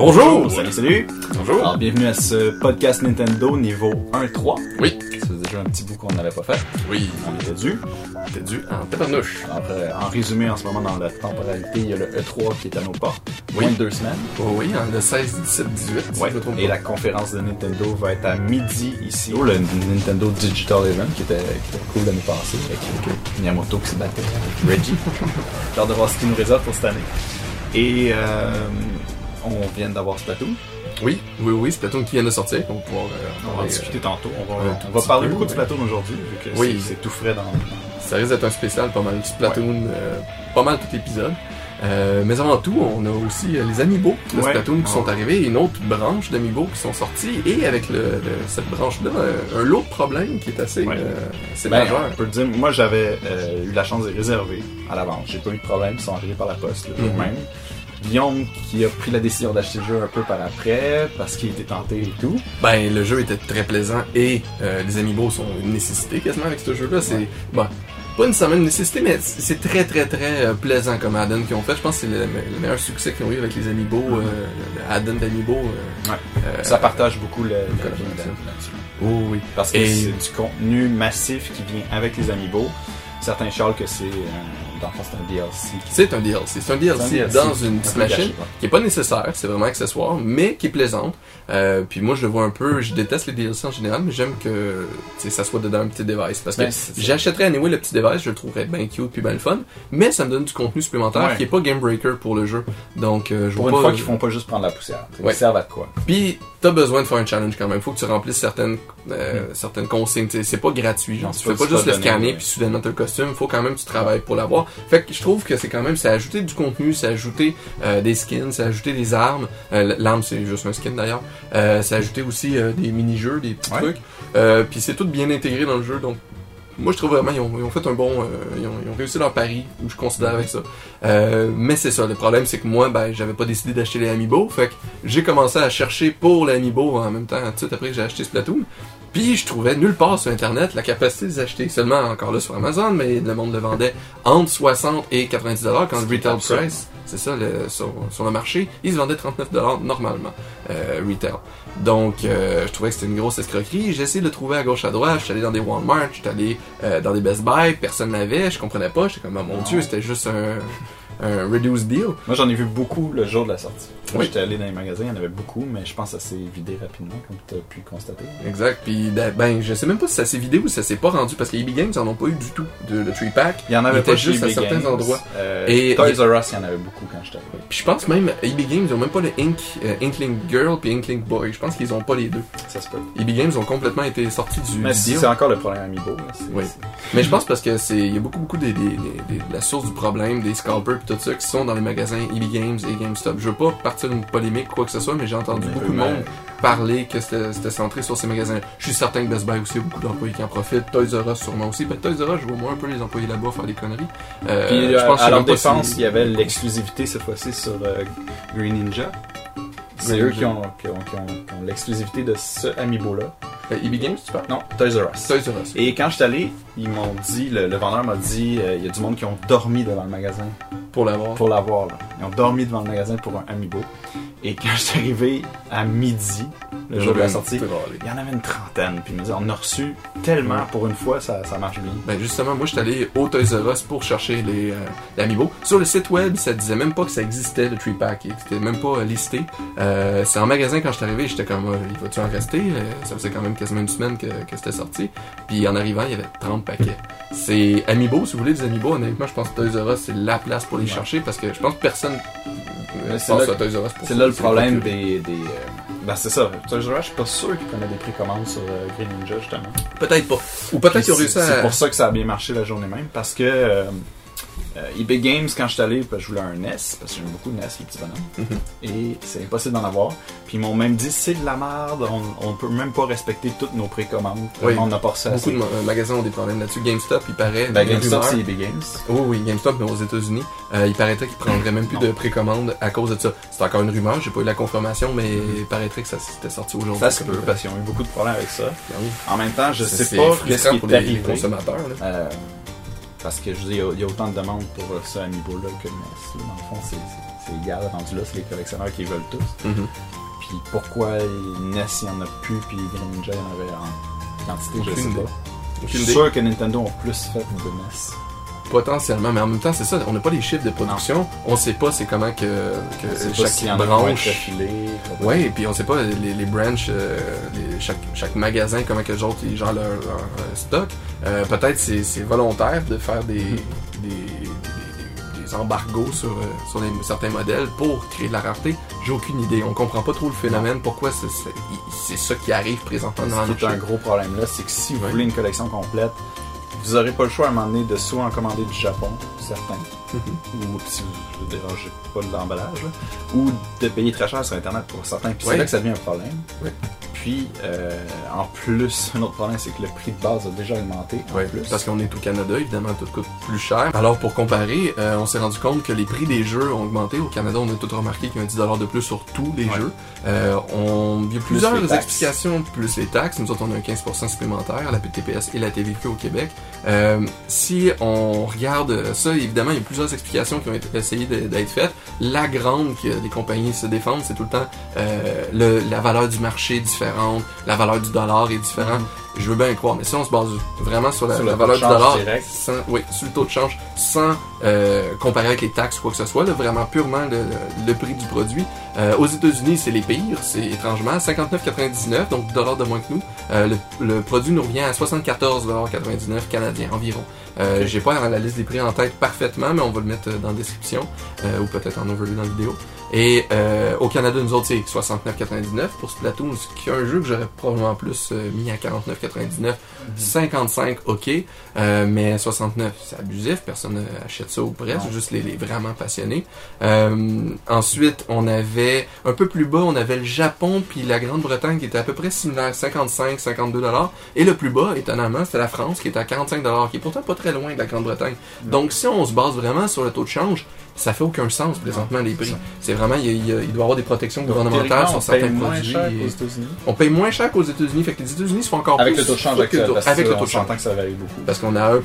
Bonjour! Salut, salut! Bonjour! Alors, bienvenue à ce podcast Nintendo niveau 1-3. Oui. Ça faisait déjà un petit bout qu'on n'avait pas fait. Oui, On était dû. t'es dû en tabarnouche. Alors, euh, en résumé, en ce moment, dans la temporalité, il y a le E3 qui est à nos portes. Oui. Moins de deux semaines. Oh oui, hein, le 16, 17, 18, si Ouais. je me trompe Et la conférence de Nintendo va être à midi ici. Oh, le Nintendo Digital Event qui était, qui était cool l'année passée avec, avec Miyamoto qui se battait avec Reggie. J'ai hâte de voir ce qu'il nous réserve pour cette année. Et euh, on vient d'avoir Splatoon. Oui, oui, oui, Splatoon qui vient de sortir, on va pouvoir euh, On va en parler, discuter tantôt. On va, on parler peu, beaucoup de. Splatoon aujourd'hui, vu que Oui. c'est- tout frais dans. euh, Ça risque d'être un spécial, pas mal Splatoon, euh, pas mal tout l'épisode. Euh, mais avant tout, on a aussi euh, les Amiibo de Ouais. Splatoon qui sont Ouais. arrivés, et une autre branche d'Amiibo qui sont sortis, et avec le, le- cette branche-là, euh, un lot de problèmes qui est assez, euh, Ben, majeur. on peut dire, moi j'avais euh, eu la chance de les réserver à l'avance. J'ai pas eu de problème, ils sont arrivés par la poste le jour Mhm. même. Guillaume qui a pris la décision d'acheter le jeu un peu par après parce qu'il était tenté et tout. Ben, le jeu était très plaisant et euh, les amiibo sont une nécessité quasiment avec ce jeu-là. C'est, Ouais. bon, pas nécessairement une nécessité, mais c'est très très très euh, plaisant comme add-on qu'ils ont fait. Je pense que c'est le, le meilleur succès qu'ils ont eu avec les amiibo, euh, le add-on d'amiibo. euh, Ouais. euh, Ça partage beaucoup le, là-dessus. Oh oui. Parce que Et- c'est du contenu massif qui vient avec les amiibo. Certains charles que c'est euh, dans le fond, c'est un DLC. C'est un DLC. C'est un DLC, C'est un DLC. dans une Un petite machine gâché, ouais. qui est pas nécessaire, c'est vraiment accessoire, mais qui est plaisante. Euh, puis moi, je le vois un peu, je déteste les DLC en général, mais j'aime que ça soit dedans un petit device. Parce que Ben, j'achèterais anyway le petit device, je le trouverais bien cute puis bien le fun, mais ça me donne du contenu supplémentaire Ouais. qui est pas game breaker pour le jeu. Donc, euh, je Pour vois une pas... fois qu'ils font pas juste prendre la poussière. Ouais. Ils servent à quoi? Puis t'as besoin de faire un challenge quand même. Faut que tu remplisses certaines euh, Hmm. certaines consignes. C'est pas gratuit. Genre, Non, tu fais pas- juste le scanner puis soudainement t'as le costume. Faut quand même que tu travailles pour l'avoir. Fait que je trouve que c'est quand même, c'est ajouter du contenu, c'est ajouter euh, des skins, c'est ajouter des armes. Euh, L'arme c'est juste un skin d'ailleurs. Euh, c'est ajouter aussi euh, des mini-jeux, des petits Ouais. trucs. Puis c'est tout bien intégré dans le jeu. Donc moi je trouve vraiment ils ont, ils ont fait un bon, euh, ils, ont, ils ont réussi leur pari. Ou je considère avec ça. Euh, mais c'est ça, le problème c'est que moi, ben, j'avais pas décidé d'acheter les Amiibo, fait que j'ai commencé à chercher pour les Amiibo en même temps, tout de suite après que j'ai acheté Splatoon. Puis je trouvais nulle part sur internet la capacité de les acheter, seulement encore là sur Amazon, mais le monde le vendait entre 60 et 90 dollars quand le retail price, c'est ça, le, sur, sur le marché, ils se vendaient 39 dollars normalement, euh, retail. Donc euh, je trouvais que c'était une grosse escroquerie. J'ai essayé de le trouver à gauche à droite, je suis allé dans des Walmart, je suis allé euh, dans des Best Buy, personne n'avait, je comprenais pas, j'étais comme oh, mon dieu, c'était juste un un reduced deal. Moi j'en ai vu beaucoup le jour de la sortie. Oui. j'étais allé dans les magasins, il y en avait beaucoup, mais je pense que ça s'est vidé rapidement, comme tu as pu constater. Exact. Puis ben, je sais même pas si ça s'est vidé ou si ça s'est pas rendu parce que EB Games en ont pas eu du tout de le 3 pack. Il y en avait Il pas juste à EB certains endroits. Euh, Et- Toys R Us, il y en avait beaucoup quand j'étais arrivé. Puis je pense même EB Games ils ont même pas le Ink, euh, Inkling Girl puis Inkling Boy. Je pense qu'ils ont pas les deux. Ça se peut. EB Games ont complètement été sortis du, Mais c'est encore le problème Amiibo. là. Oui. Mais je pense parce que c'est il y a beaucoup beaucoup des, des, des- des- de la source du problème des scalpers tout ça qui sont dans les magasins EB Games et GameStop. Je veux pas partir d'une polémique quoi que ce soit, mais j'ai entendu Mais beaucoup de monde parler que c'était centré sur ces magasins. Je suis certain que Best Buy aussi a beaucoup d'employés qui en profitent. Toys R Us sûrement aussi. Ben, Toys R Us, je vois moins un peu les employés là-bas faire des conneries. Euh, Puis je euh, pense que à leur si- défense, il y avait l'exclusivité cette fois-ci sur euh, Green Ninja. C'est eux qui ont, qui ont, qui ont- qui ont l'exclusivité de ce Amiibo-là. Euh, EB Games, tu parles? Non, Toys R Us. Toys R Us. Et quand je suis allé, ils m'ont dit, le, le vendeur m'a dit, euh, il y a du monde qui ont dormi devant le magasin Pour l'avoir. pour l'avoir. là. Ils ont dormi devant le magasin pour un Amiibo. Et quand je suis arrivé à midi, le jour de la sortie, il y en avait une trentaine. Puis on a reçu tellement Ouais. pour une fois, ça, ça marche bien. Ben justement, moi je suis allé au Toys R Us pour chercher les, euh, les Amiibo. Sur le site web, ça disait même pas que ça existait le 3 pack, c'était même pas euh, listé. Euh, c'est en magasin quand je suis arrivé, j'étais comme euh, il va-tu en rester? Euh, Ça faisait quand même quasiment une semaine que, que c'était sorti. Puis en arrivant, il y avait 30 paquets. C'est Amiibo, si vous voulez des Amiibo, honnêtement, je pense que Toys R Us c'est la place pour les Ouais. chercher parce que je pense que personne euh, c'est pense là à Toys R Us pour C'est ça. là le problème des. des euh, Ben, c'est ça. Je suis pas sûr qu'ils prenaient des précommandes sur euh, Green Ninja, justement. Peut-être pas. Ou peut-être qu'ils ont C'est- pour ça que ça a bien marché la journée même, parce que euh, euh, eBay Games, quand je suis allé, ben, je voulais un NES, parce que j'aime beaucoup le NES, les petits bonhommes, Mhm. et c'est impossible d'en avoir. Puis ils m'ont même dit, c'est de la merde, on, peut même pas respecter toutes nos précommandes, Oui. on n'a pas reçu Beaucoup de ma- euh, magasins ont des problèmes là-dessus. GameStop, il paraît. Ben, GameStop, c'est eBay Games. Oh oui, GameStop, mais aux États-Unis, euh, il paraîtrait qu'ils prendraient même plus Non. de précommande à cause de ça. C'est encore une rumeur, j'ai pas eu la confirmation, mais il paraîtrait que ça s'était sorti aujourd'hui. Ça se peut, euh, parce qu'ils ont eu beaucoup de problèmes avec ça. ben oui. En même temps, je sais pas qu'est-ce qui pour est les, consommateurs. là. Parce que je veux dire, il y a- il y, a autant de demandes pour ce Amiibo-là que le NES. Dans le fond, c'est- égal rendu là, c'est les collectionneurs qui veulent tous. Mhm. Puis pourquoi NES il y en a plus, puis Ninja il y en avait en quantité, je sais pas. Je suis sûr que Nintendo ont plus fait de NES. Potentiellement, mais en même temps, c'est ça, on n'a pas les chiffres de production, on sait pas c'est comment que, chaque branche. Ouais, et puis on sait pas les, les branches, euh, les- chaque, chaque magasin, comment que les autres ils gèrent leur, leur, stock. Euh, Peut-être c'est c'est volontaire de faire des, Mhm. des, des- des embargos sur, euh, sur les- certains modèles pour créer de la rareté. J'ai aucune idée. On comprend pas trop le phénomène. Pourquoi c'est ça qui arrive présentement dans le un gros problème là, c'est que si vous Ouais. voulez une collection complète, vous aurez pas le choix à un moment donné de soit en commander du Japon, certains, Mhm. ou si vous ne dérangez pas de l'emballage, ou de payer très cher sur Internet pour certains. Puis c'est là que ça devient un problème. Ouais. Puis, euh, en plus, un autre problème, c'est que le prix de base a déjà augmenté. Plus. parce qu'on est au Canada, évidemment, tout coûte plus cher. Alors, pour comparer, euh, on s'est rendu compte que les prix des jeux ont augmenté. Au Canada, on a tout remarqué qu'il y a un 10$ de plus sur tous les Ouais. jeux. Euh, on... Il y a Plus plusieurs explications, plus les taxes. Nous autres, on a un 15% supplémentaire, la PTPS et la TVQ au Québec. Euh, si on regarde ça, évidemment, il y a plusieurs explications qui ont été essayées de- d'être faites. La grande que les compagnies se défendent, c'est tout le temps euh, le, la valeur du marché est la valeur du dollar est différente. Je veux bien y croire, mais si on se base vraiment sur la, Sur la le valeur du dollar, sans, oui, sur le taux de change, sans euh, comparer avec les taxes ou quoi que ce soit, là, vraiment purement le, le- prix du produit. Euh, aux États-Unis, c'est les pires, c'est étrangement 59,99, donc 10 dollars de moins que nous. Euh, le, le produit nous revient à 74,99 canadiens environ. Euh. J'ai pas la liste des prix en tête parfaitement, mais on va le mettre euh, dans la description euh, ou peut-être en overview dans la vidéo. Et euh, au Canada, nous autres, c'est 69,99 pour Splatoon, ce qui est un jeu que j'aurais probablement plus euh, mis à 49,99. だきいですね。55, ok, euh, mais 69, c'est abusif, personne n'achète ça ou presque, Non. juste les, les vraiment passionnés. Euh, ensuite, on avait, un peu plus bas, on avait le Japon puis la Grande-Bretagne qui était à peu près similaire, 55, 52 dollars. Et le plus bas, étonnamment, c'était la France qui était à 45 dollars, qui est pourtant pas très loin de la Grande-Bretagne. Donc, si on se base vraiment sur le taux de change, ça fait aucun sens présentement les prix. C'est vraiment, il, il doit y avoir des protections gouvernementales sur on paye certains moins produits. on paye moins cher qu'aux États-Unis, fait que les États-Unis se font encore Avec plus le taux de change actuel. Parce avec que le taux de change. que ça varie beaucoup. Parce qu'on est à 1,25%,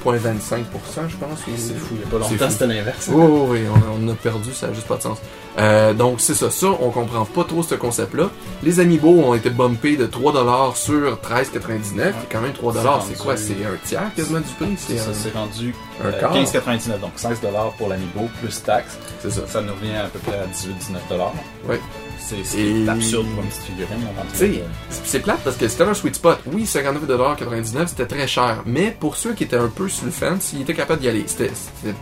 je pense. C'est fou, il n'y a pas longtemps c'était l'inverse. Oui, oui, oui, on, on a perdu, ça n'a juste pas de sens. Euh, donc, c'est ça. Ça, on comprend pas trop ce concept-là. Les Amiibo ont été bumpés de 3$ sur 13,99$. qui est quand même 3$. C'est C'est quoi? rendu- C'est un tiers quasiment du prix. C'est Ça, un, rendu euh, quart. 15,99, donc 16 pour l'Amiibo plus taxe. C'est ça. Ça nous revient à peu près à 18-19 Ouais. C'est ce Et- absurde petite figurine. Tu. C'est plate parce que c'était un sweet spot. Oui, 59,99$, c'était très cher. Mais pour ceux qui étaient un peu sur le fence, ils étaient capables d'y aller. C'était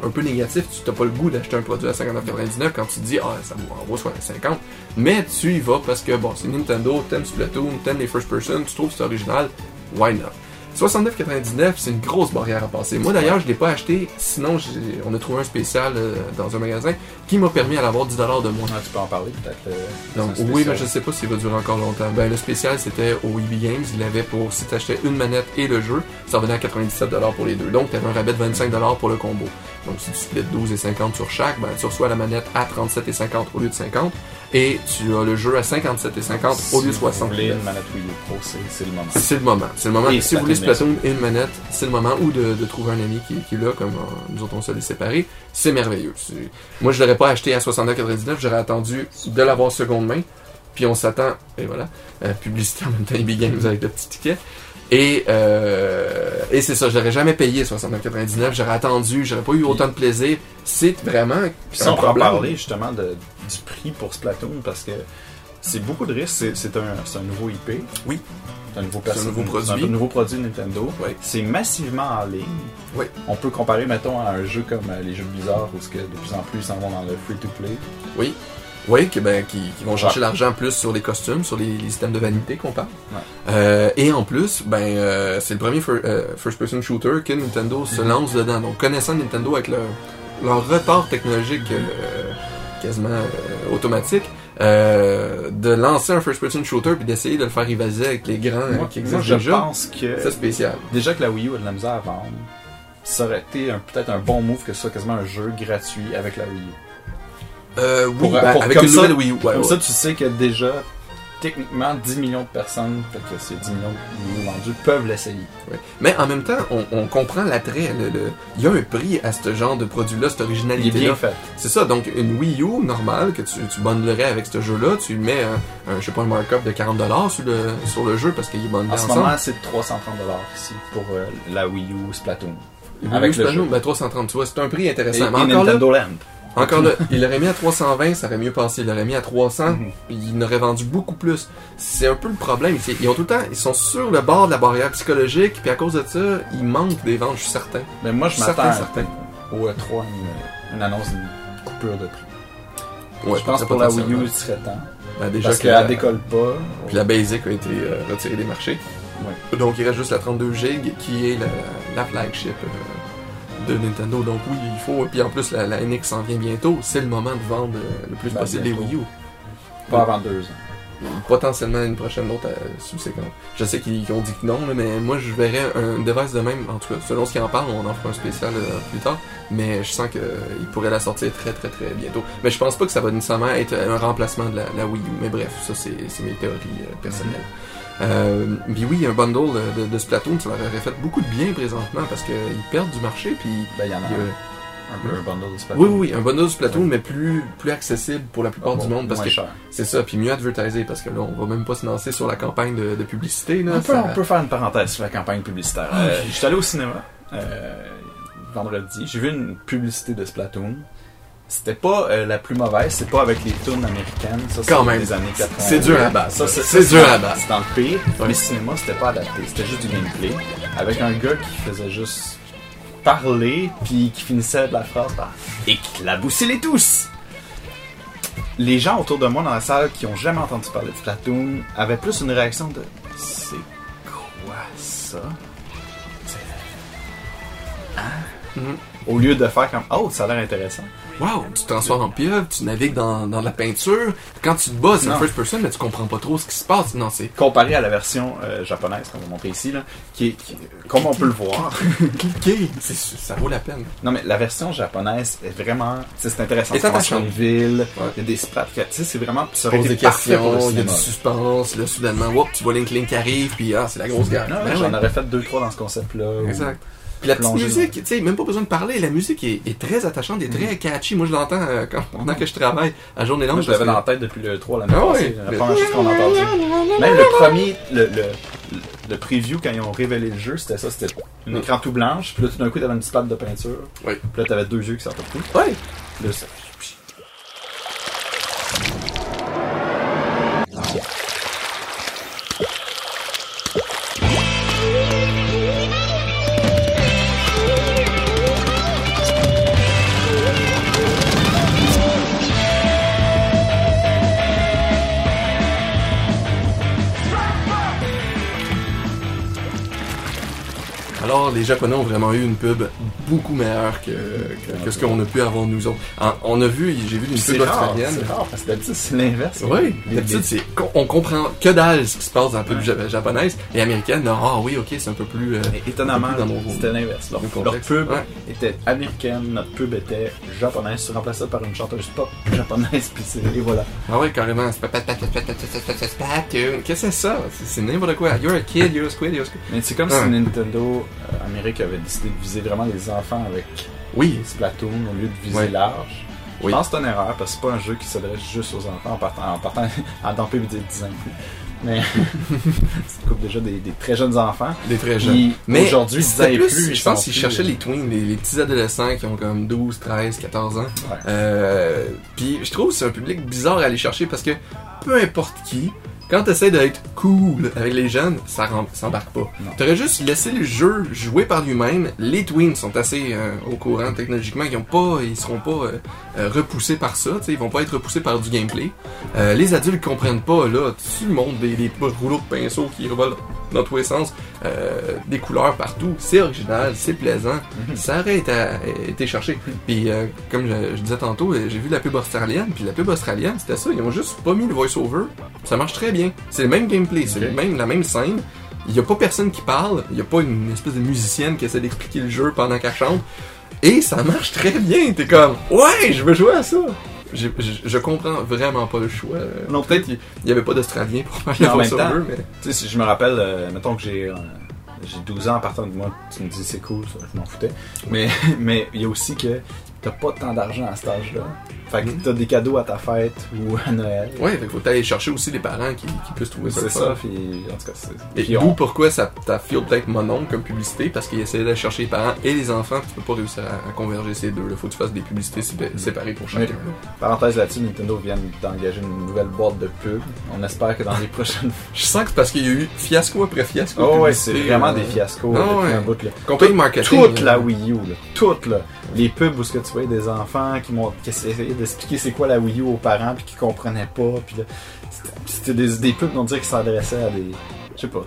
un peu négatif. Tu n'as pas le goût d'acheter un produit à 59,99$ quand tu te dis, ah, ça vaut en soit 50. Mais tu y vas parce que, bon, c'est Nintendo, t'aimes Splatoon, t'aimes les first person, tu trouves que c'est original. Why not? 69,99$, c'est une grosse barrière à passer. Moi d'ailleurs, je l'ai pas acheté, sinon on a trouvé un spécial euh, dans un magasin qui m'a permis à l'avoir 10$ de moins. Ah, tu peux en parler peut-être. euh, oui, mais je sais pas s'il va durer encore longtemps. Ben, le spécial, c'était au EB Games. Il avait pour, si t'achetais une manette et le jeu, ça revenait à 97$ pour les deux. Donc, t'avais un rabais de 25$ pour le combo. Donc, si tu splits 12 et 50 sur chaque, ben, tu reçois la manette à 37 et 50 au lieu de 50. Et tu as le jeu à 57 et 50 au lieu de Si 60. vous voulez une manette Wii U Pro, c'est le moment. C'est le moment. C'est le moment. Et si vous voulez Splatoon, et une manette, c'est le moment. Ou de, de trouver un ami qui, qui est là, comme euh, nous autres on se les séparés. C'est merveilleux. Moi, je l'aurais pas acheté à 69,99. J'aurais attendu de l'avoir seconde main. Puis on s'attend, et voilà, euh, publicité en même temps EB Games avec le petit ticket. Et, euh, et c'est ça, j'aurais jamais payé 69,99. J'aurais attendu, j'aurais pas eu autant de plaisir. C'est vraiment Puis un problème. parler justement de, du prix pour Splatoon, parce que c'est beaucoup de risques. C'est- un, un nouveau IP. Oui. C'est un nouveau, un nouveau c'est un produit. nouveau produit de Nintendo. Oui. C'est massivement en ligne. Oui. On peut comparer, mettons, à un jeu comme euh, les jeux bizarres où que de plus en plus ils s'en vont dans le free-to-play. Oui. Oui, que, ben, qui, qui vont chercher l'argent plus sur les costumes, sur les, les systèmes de vanité qu'on parle. Ouais. Euh, et en plus, ben, euh, c'est le premier fir- euh, first-person shooter que Nintendo se lance dedans. Donc, connaissant Nintendo avec leur, leur retard technologique euh, quasiment euh, automatique, euh, de lancer un first-person shooter puis d'essayer de le faire rivaliser avec les grands Moi, qui moi, existent je déjà, pense que c'est spécial. déjà que la Wii U a de la misère à vendre, ça aurait été peut-être un bon move que ce soit quasiment un jeu gratuit avec la Wii U. Euh, oui, Pour- ben, pour- avec comme une nouvelle Wii U. ouais, Comme ouais. ça, tu sais que déjà, techniquement 10 millions de personnes, fait que ces 10 millions de Wii U vendus peuvent l'essayer. Ouais. Mais en même temps, on, on comprend l'attrait. le- le- Il y a un prix à ce genre de produit-là, cette originalité-là. fait. C'est ça, donc une Wii U normale que tu, tu bundlerais avec ce jeu-là, tu mets un, un, je sais pas, un markup de 40$ sur le, sur le jeu parce qu'il est bundlé En ce ensemble. moment, c'est 330 ici pour euh, la Wii U Splatoon. Wii avec U le Splatoon, jeu. ben 330, tu vois, c'est un prix Et, intéressant. et encore là, Nintendo Land. Encore là, il l'aurait mis à 320, ça aurait mieux passé. Il l'aurait mis à 300, Mhm. puis il n'aurait vendu beaucoup plus. C'est un peu le problème. Ils ont tout le temps, ils sont sur le bord de la barrière psychologique, puis à cause de ça, ils manquent des ventes, je suis certain. Mais moi, je Certain, m'attends certain. au E3 une, une annonce d'une coupure de prix. Ouais, je pense que pour la Wii U, il serait temps. Ben, déjà Parce que qu'elle la, décolle pas. puis la Basic a été euh, retirée des marchés. Donc il reste juste la 32 GB qui est la, la flagship euh, de Nintendo. Donc oui, il faut. Puis en plus, la, la NX s'en vient bientôt. C'est le moment de vendre euh, le plus Ben, possible les bientôt. Wii U. Pas avant deux ans. Potentiellement une prochaine autre euh, subséquente. Je sais qu'ils ont dit que non, là, mais moi je verrais un device de même. En tout cas, selon ce qu'ils en parlent, on en fera un spécial euh, plus tard. Mais je sens qu'ils pourraient la sortir très très très bientôt. Mais je pense pas que ça va nécessairement être un remplacement de la, la Wii U. Mais bref, ça c'est mes théories euh, personnelles. Euh, puis oui, un bundle de, de Splatoon, ça leur aurait fait beaucoup de bien présentement parce qu'ils perdent du marché. Puis Ben, il y en a un, peu un bundle de Splatoon. oui, oui, un bundle de Splatoon, mais plus plus accessible pour la plupart du monde parce que c'est ça. Puis mieux advertisé parce que là, on va même pas se lancer sur la campagne de, de publicité. Là, On peut, on peut faire une parenthèse sur la campagne publicitaire. Euh, je suis allé au cinéma euh, vendredi. J'ai vu une publicité de Splatoon. C'était pas euh, la plus mauvaise, c'est pas avec les tunes américaines. Ça, c'est des années 80. C'est dur à battre. Ça, c'est, dur à battre. C'est dans le pire. Ouais. Mais cinéma, c'était pas adapté. C'était juste du gameplay. Avec un gars qui faisait juste parler, puis qui finissait la phrase par Éclaboussez-les tous! Les gens autour de moi dans la salle qui ont jamais entendu parler de Splatoon avaient plus une réaction de C'est quoi ça? Hein? Mhm. Au lieu de faire comme Oh, ça a l'air intéressant. Wow, tu te transformes en pieuvre, tu navigues dans, dans la peinture. Quand tu te bats, c'est first person, mais tu comprends pas trop ce qui se passe. Non, c'est Comparé à la version euh, japonaise qu'on va montrer ici, là, qui est, qui- comme on peut le voir. C'est- Ça vaut la peine. Non, mais la version japonaise est vraiment. C'est intéressant. Elle est Tu commences sur attachante. une ville, Ouais. il y a des sprates. que- Tu sais, c'est vraiment. Ça été des questions, il y a du suspense, là, soudainement, whoop, tu vois Link Link qui arrive, puis ah, c'est la grosse guerre. Non, Ben J'en ouais. aurais fait deux, trois dans ce concept-là. où- Exact. Puis la petite musique, tu sais, même pas besoin de parler, la musique est, est très attachante, est très catchy. Moi, je l'entends euh, quand, pendant que je travaille à journée longue. Moi, je l'avais dans la tête depuis le 3 l'année Ah passée. ouais. La première chose qu'on a entendu. Même le premier, le, le, le preview, quand ils ont révélé le jeu, c'était ça. C'était un Mm. écran tout blanche. Puis là, tout d'un coup, t'avais une petite patte de peinture. Oui. Puis là, t'avais deux yeux qui sortaient de tout. Là, les Japonais ont vraiment eu une pub beaucoup meilleure que, ce qu'on a pu avoir nous autres. On a vu, j'ai vu une pub australienne. C'est rare, parce que d'habitude, c'est l'inverse. Oui, d'habitude, on comprend que dalle ce qui se passe dans la pub ouais. japonaise et américaine. Ah oh, oui, ok, c'est un peu plus. Euh, étonnamment, c'était l'inverse. Leur, leur, pub était américaine, notre pub était japonaise. Se remplaçait par une chanteuse pop japonaise, puis et voilà. Ah oui, carrément. Qu'est-ce que c'est ça? C'est n'importe quoi. You're a kid, you're a squid, you're a squid. Mais c'est comme si Nintendo Amérique avait décidé de viser vraiment les enfants avec Oui, Splatoon au lieu de viser Ouais. large. Je Oui. pense que c'est une erreur parce que c'est pas un jeu qui s'adresse juste aux enfants en partant, en partant à PB 10 ans. Mais ça coupe déjà des, des très jeunes enfants. des très jeunes. Mais aujourd'hui, 10 ans c'était et plus, ils je pense qu'ils cherchaient les tweens, les, les petits adolescents qui ont comme 12, 13, 14 ans. Ouais. Euh, puis je trouve que c'est un public bizarre à aller chercher parce que peu importe qui, quand t'essaies d'être cool avec les jeunes, ça, rem- ça embarque pas. T'aurais juste laissé le jeu jouer par lui-même. Les tweens sont assez euh, au courant technologiquement, ils ont pas, ils seront pas euh, euh, repoussés par ça, tu sais, ils vont pas être repoussés par du gameplay. Euh, les adultes comprennent pas là, tu montres des, des rouleaux de pinceau qui revolent dans tous les sens, euh, des couleurs partout, c'est original, c'est plaisant, Mhm. ça aurait été, été cherché. Puis euh, comme je, je disais tantôt, euh, j'ai vu la pub australienne, puis la pub australienne, c'était ça, ils ont juste pas mis le voice-over, ça marche très bien. C'est le même gameplay, c'est même, la même scène. Il y a pas personne qui parle, il y a pas une espèce de musicienne qui essaie d'expliquer le jeu pendant qu'elle chante. Et ça marche très bien, t'es comme, ouais, je veux jouer à ça. J'ai- je comprends vraiment pas le choix. Non, peut-être qu'il n'y avait pas d'Australien pour faire Mais en même. Tu sais, si je me rappelle, euh, mettons que j'ai euh, j'ai 12 ans à partir de moi, tu me dis c'est cool, ça, je m'en foutais. Mais mais il y a aussi que t'as pas tant d'argent à cet âge-là. Fait que Mhm. t'as des cadeaux à ta fête ou à Noël. Ouais, fait qu'il faut aller chercher aussi les parents qui, qui puissent trouver ça. C'est ça, puis en tout cas, c'est. Et puis d'où on- pourquoi ça t'a peut-être mon nom comme publicité, parce qu'il essayait d'aller chercher les parents et les enfants, puis tu peux pas réussir à, à converger ces deux. Il faut que tu fasses des publicités sé- séparées pour chacun. Parenthèse là-dessus, Nintendo vient d'engager une nouvelle boîte de pub. On espère que dans les prochaines Je sens que c'est parce qu'il y a eu fiasco après fiasco. de Oh ouais, c'est vraiment euh, des fiascos Ah depuis ouais. un bout là. Compagnie marketing. Toute la Wii U, là. Toute là. Les pubs où ce que tu voyais des enfants qui qui essayaient d'expliquer c'est quoi la Wii U aux parents puis qui comprenaient pas puis là c'était- des, des pubs on dirait qui s'adressaient à des je sais pas.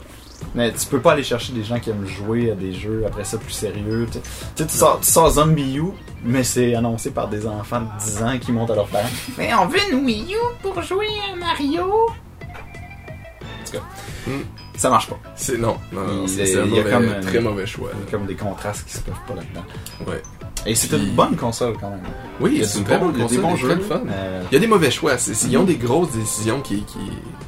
Mais tu peux pas aller chercher des gens qui aiment jouer à des jeux après ça plus sérieux. Tu sais, Tu sors, tu sors Zombie U, mais c'est annoncé par des enfants de 10 ans qui montent à leurs parents. Mais on veut une Wii U pour jouer à Mario. En tout cas, Hmm. ça marche pas. C'est non, non, non, Il- c'est un il y a mauvais- comme un- très mauvais choix. Il y a comme des contrastes qui se peuvent pas là-dedans. Ouais. Et c'est une bonne console quand même. Oui, Il c'est une très bon- bonne il y a des console, bons jeux. le fun. Euh, Il y a des mauvais choix. Ils ont des grosses décisions qui, qui,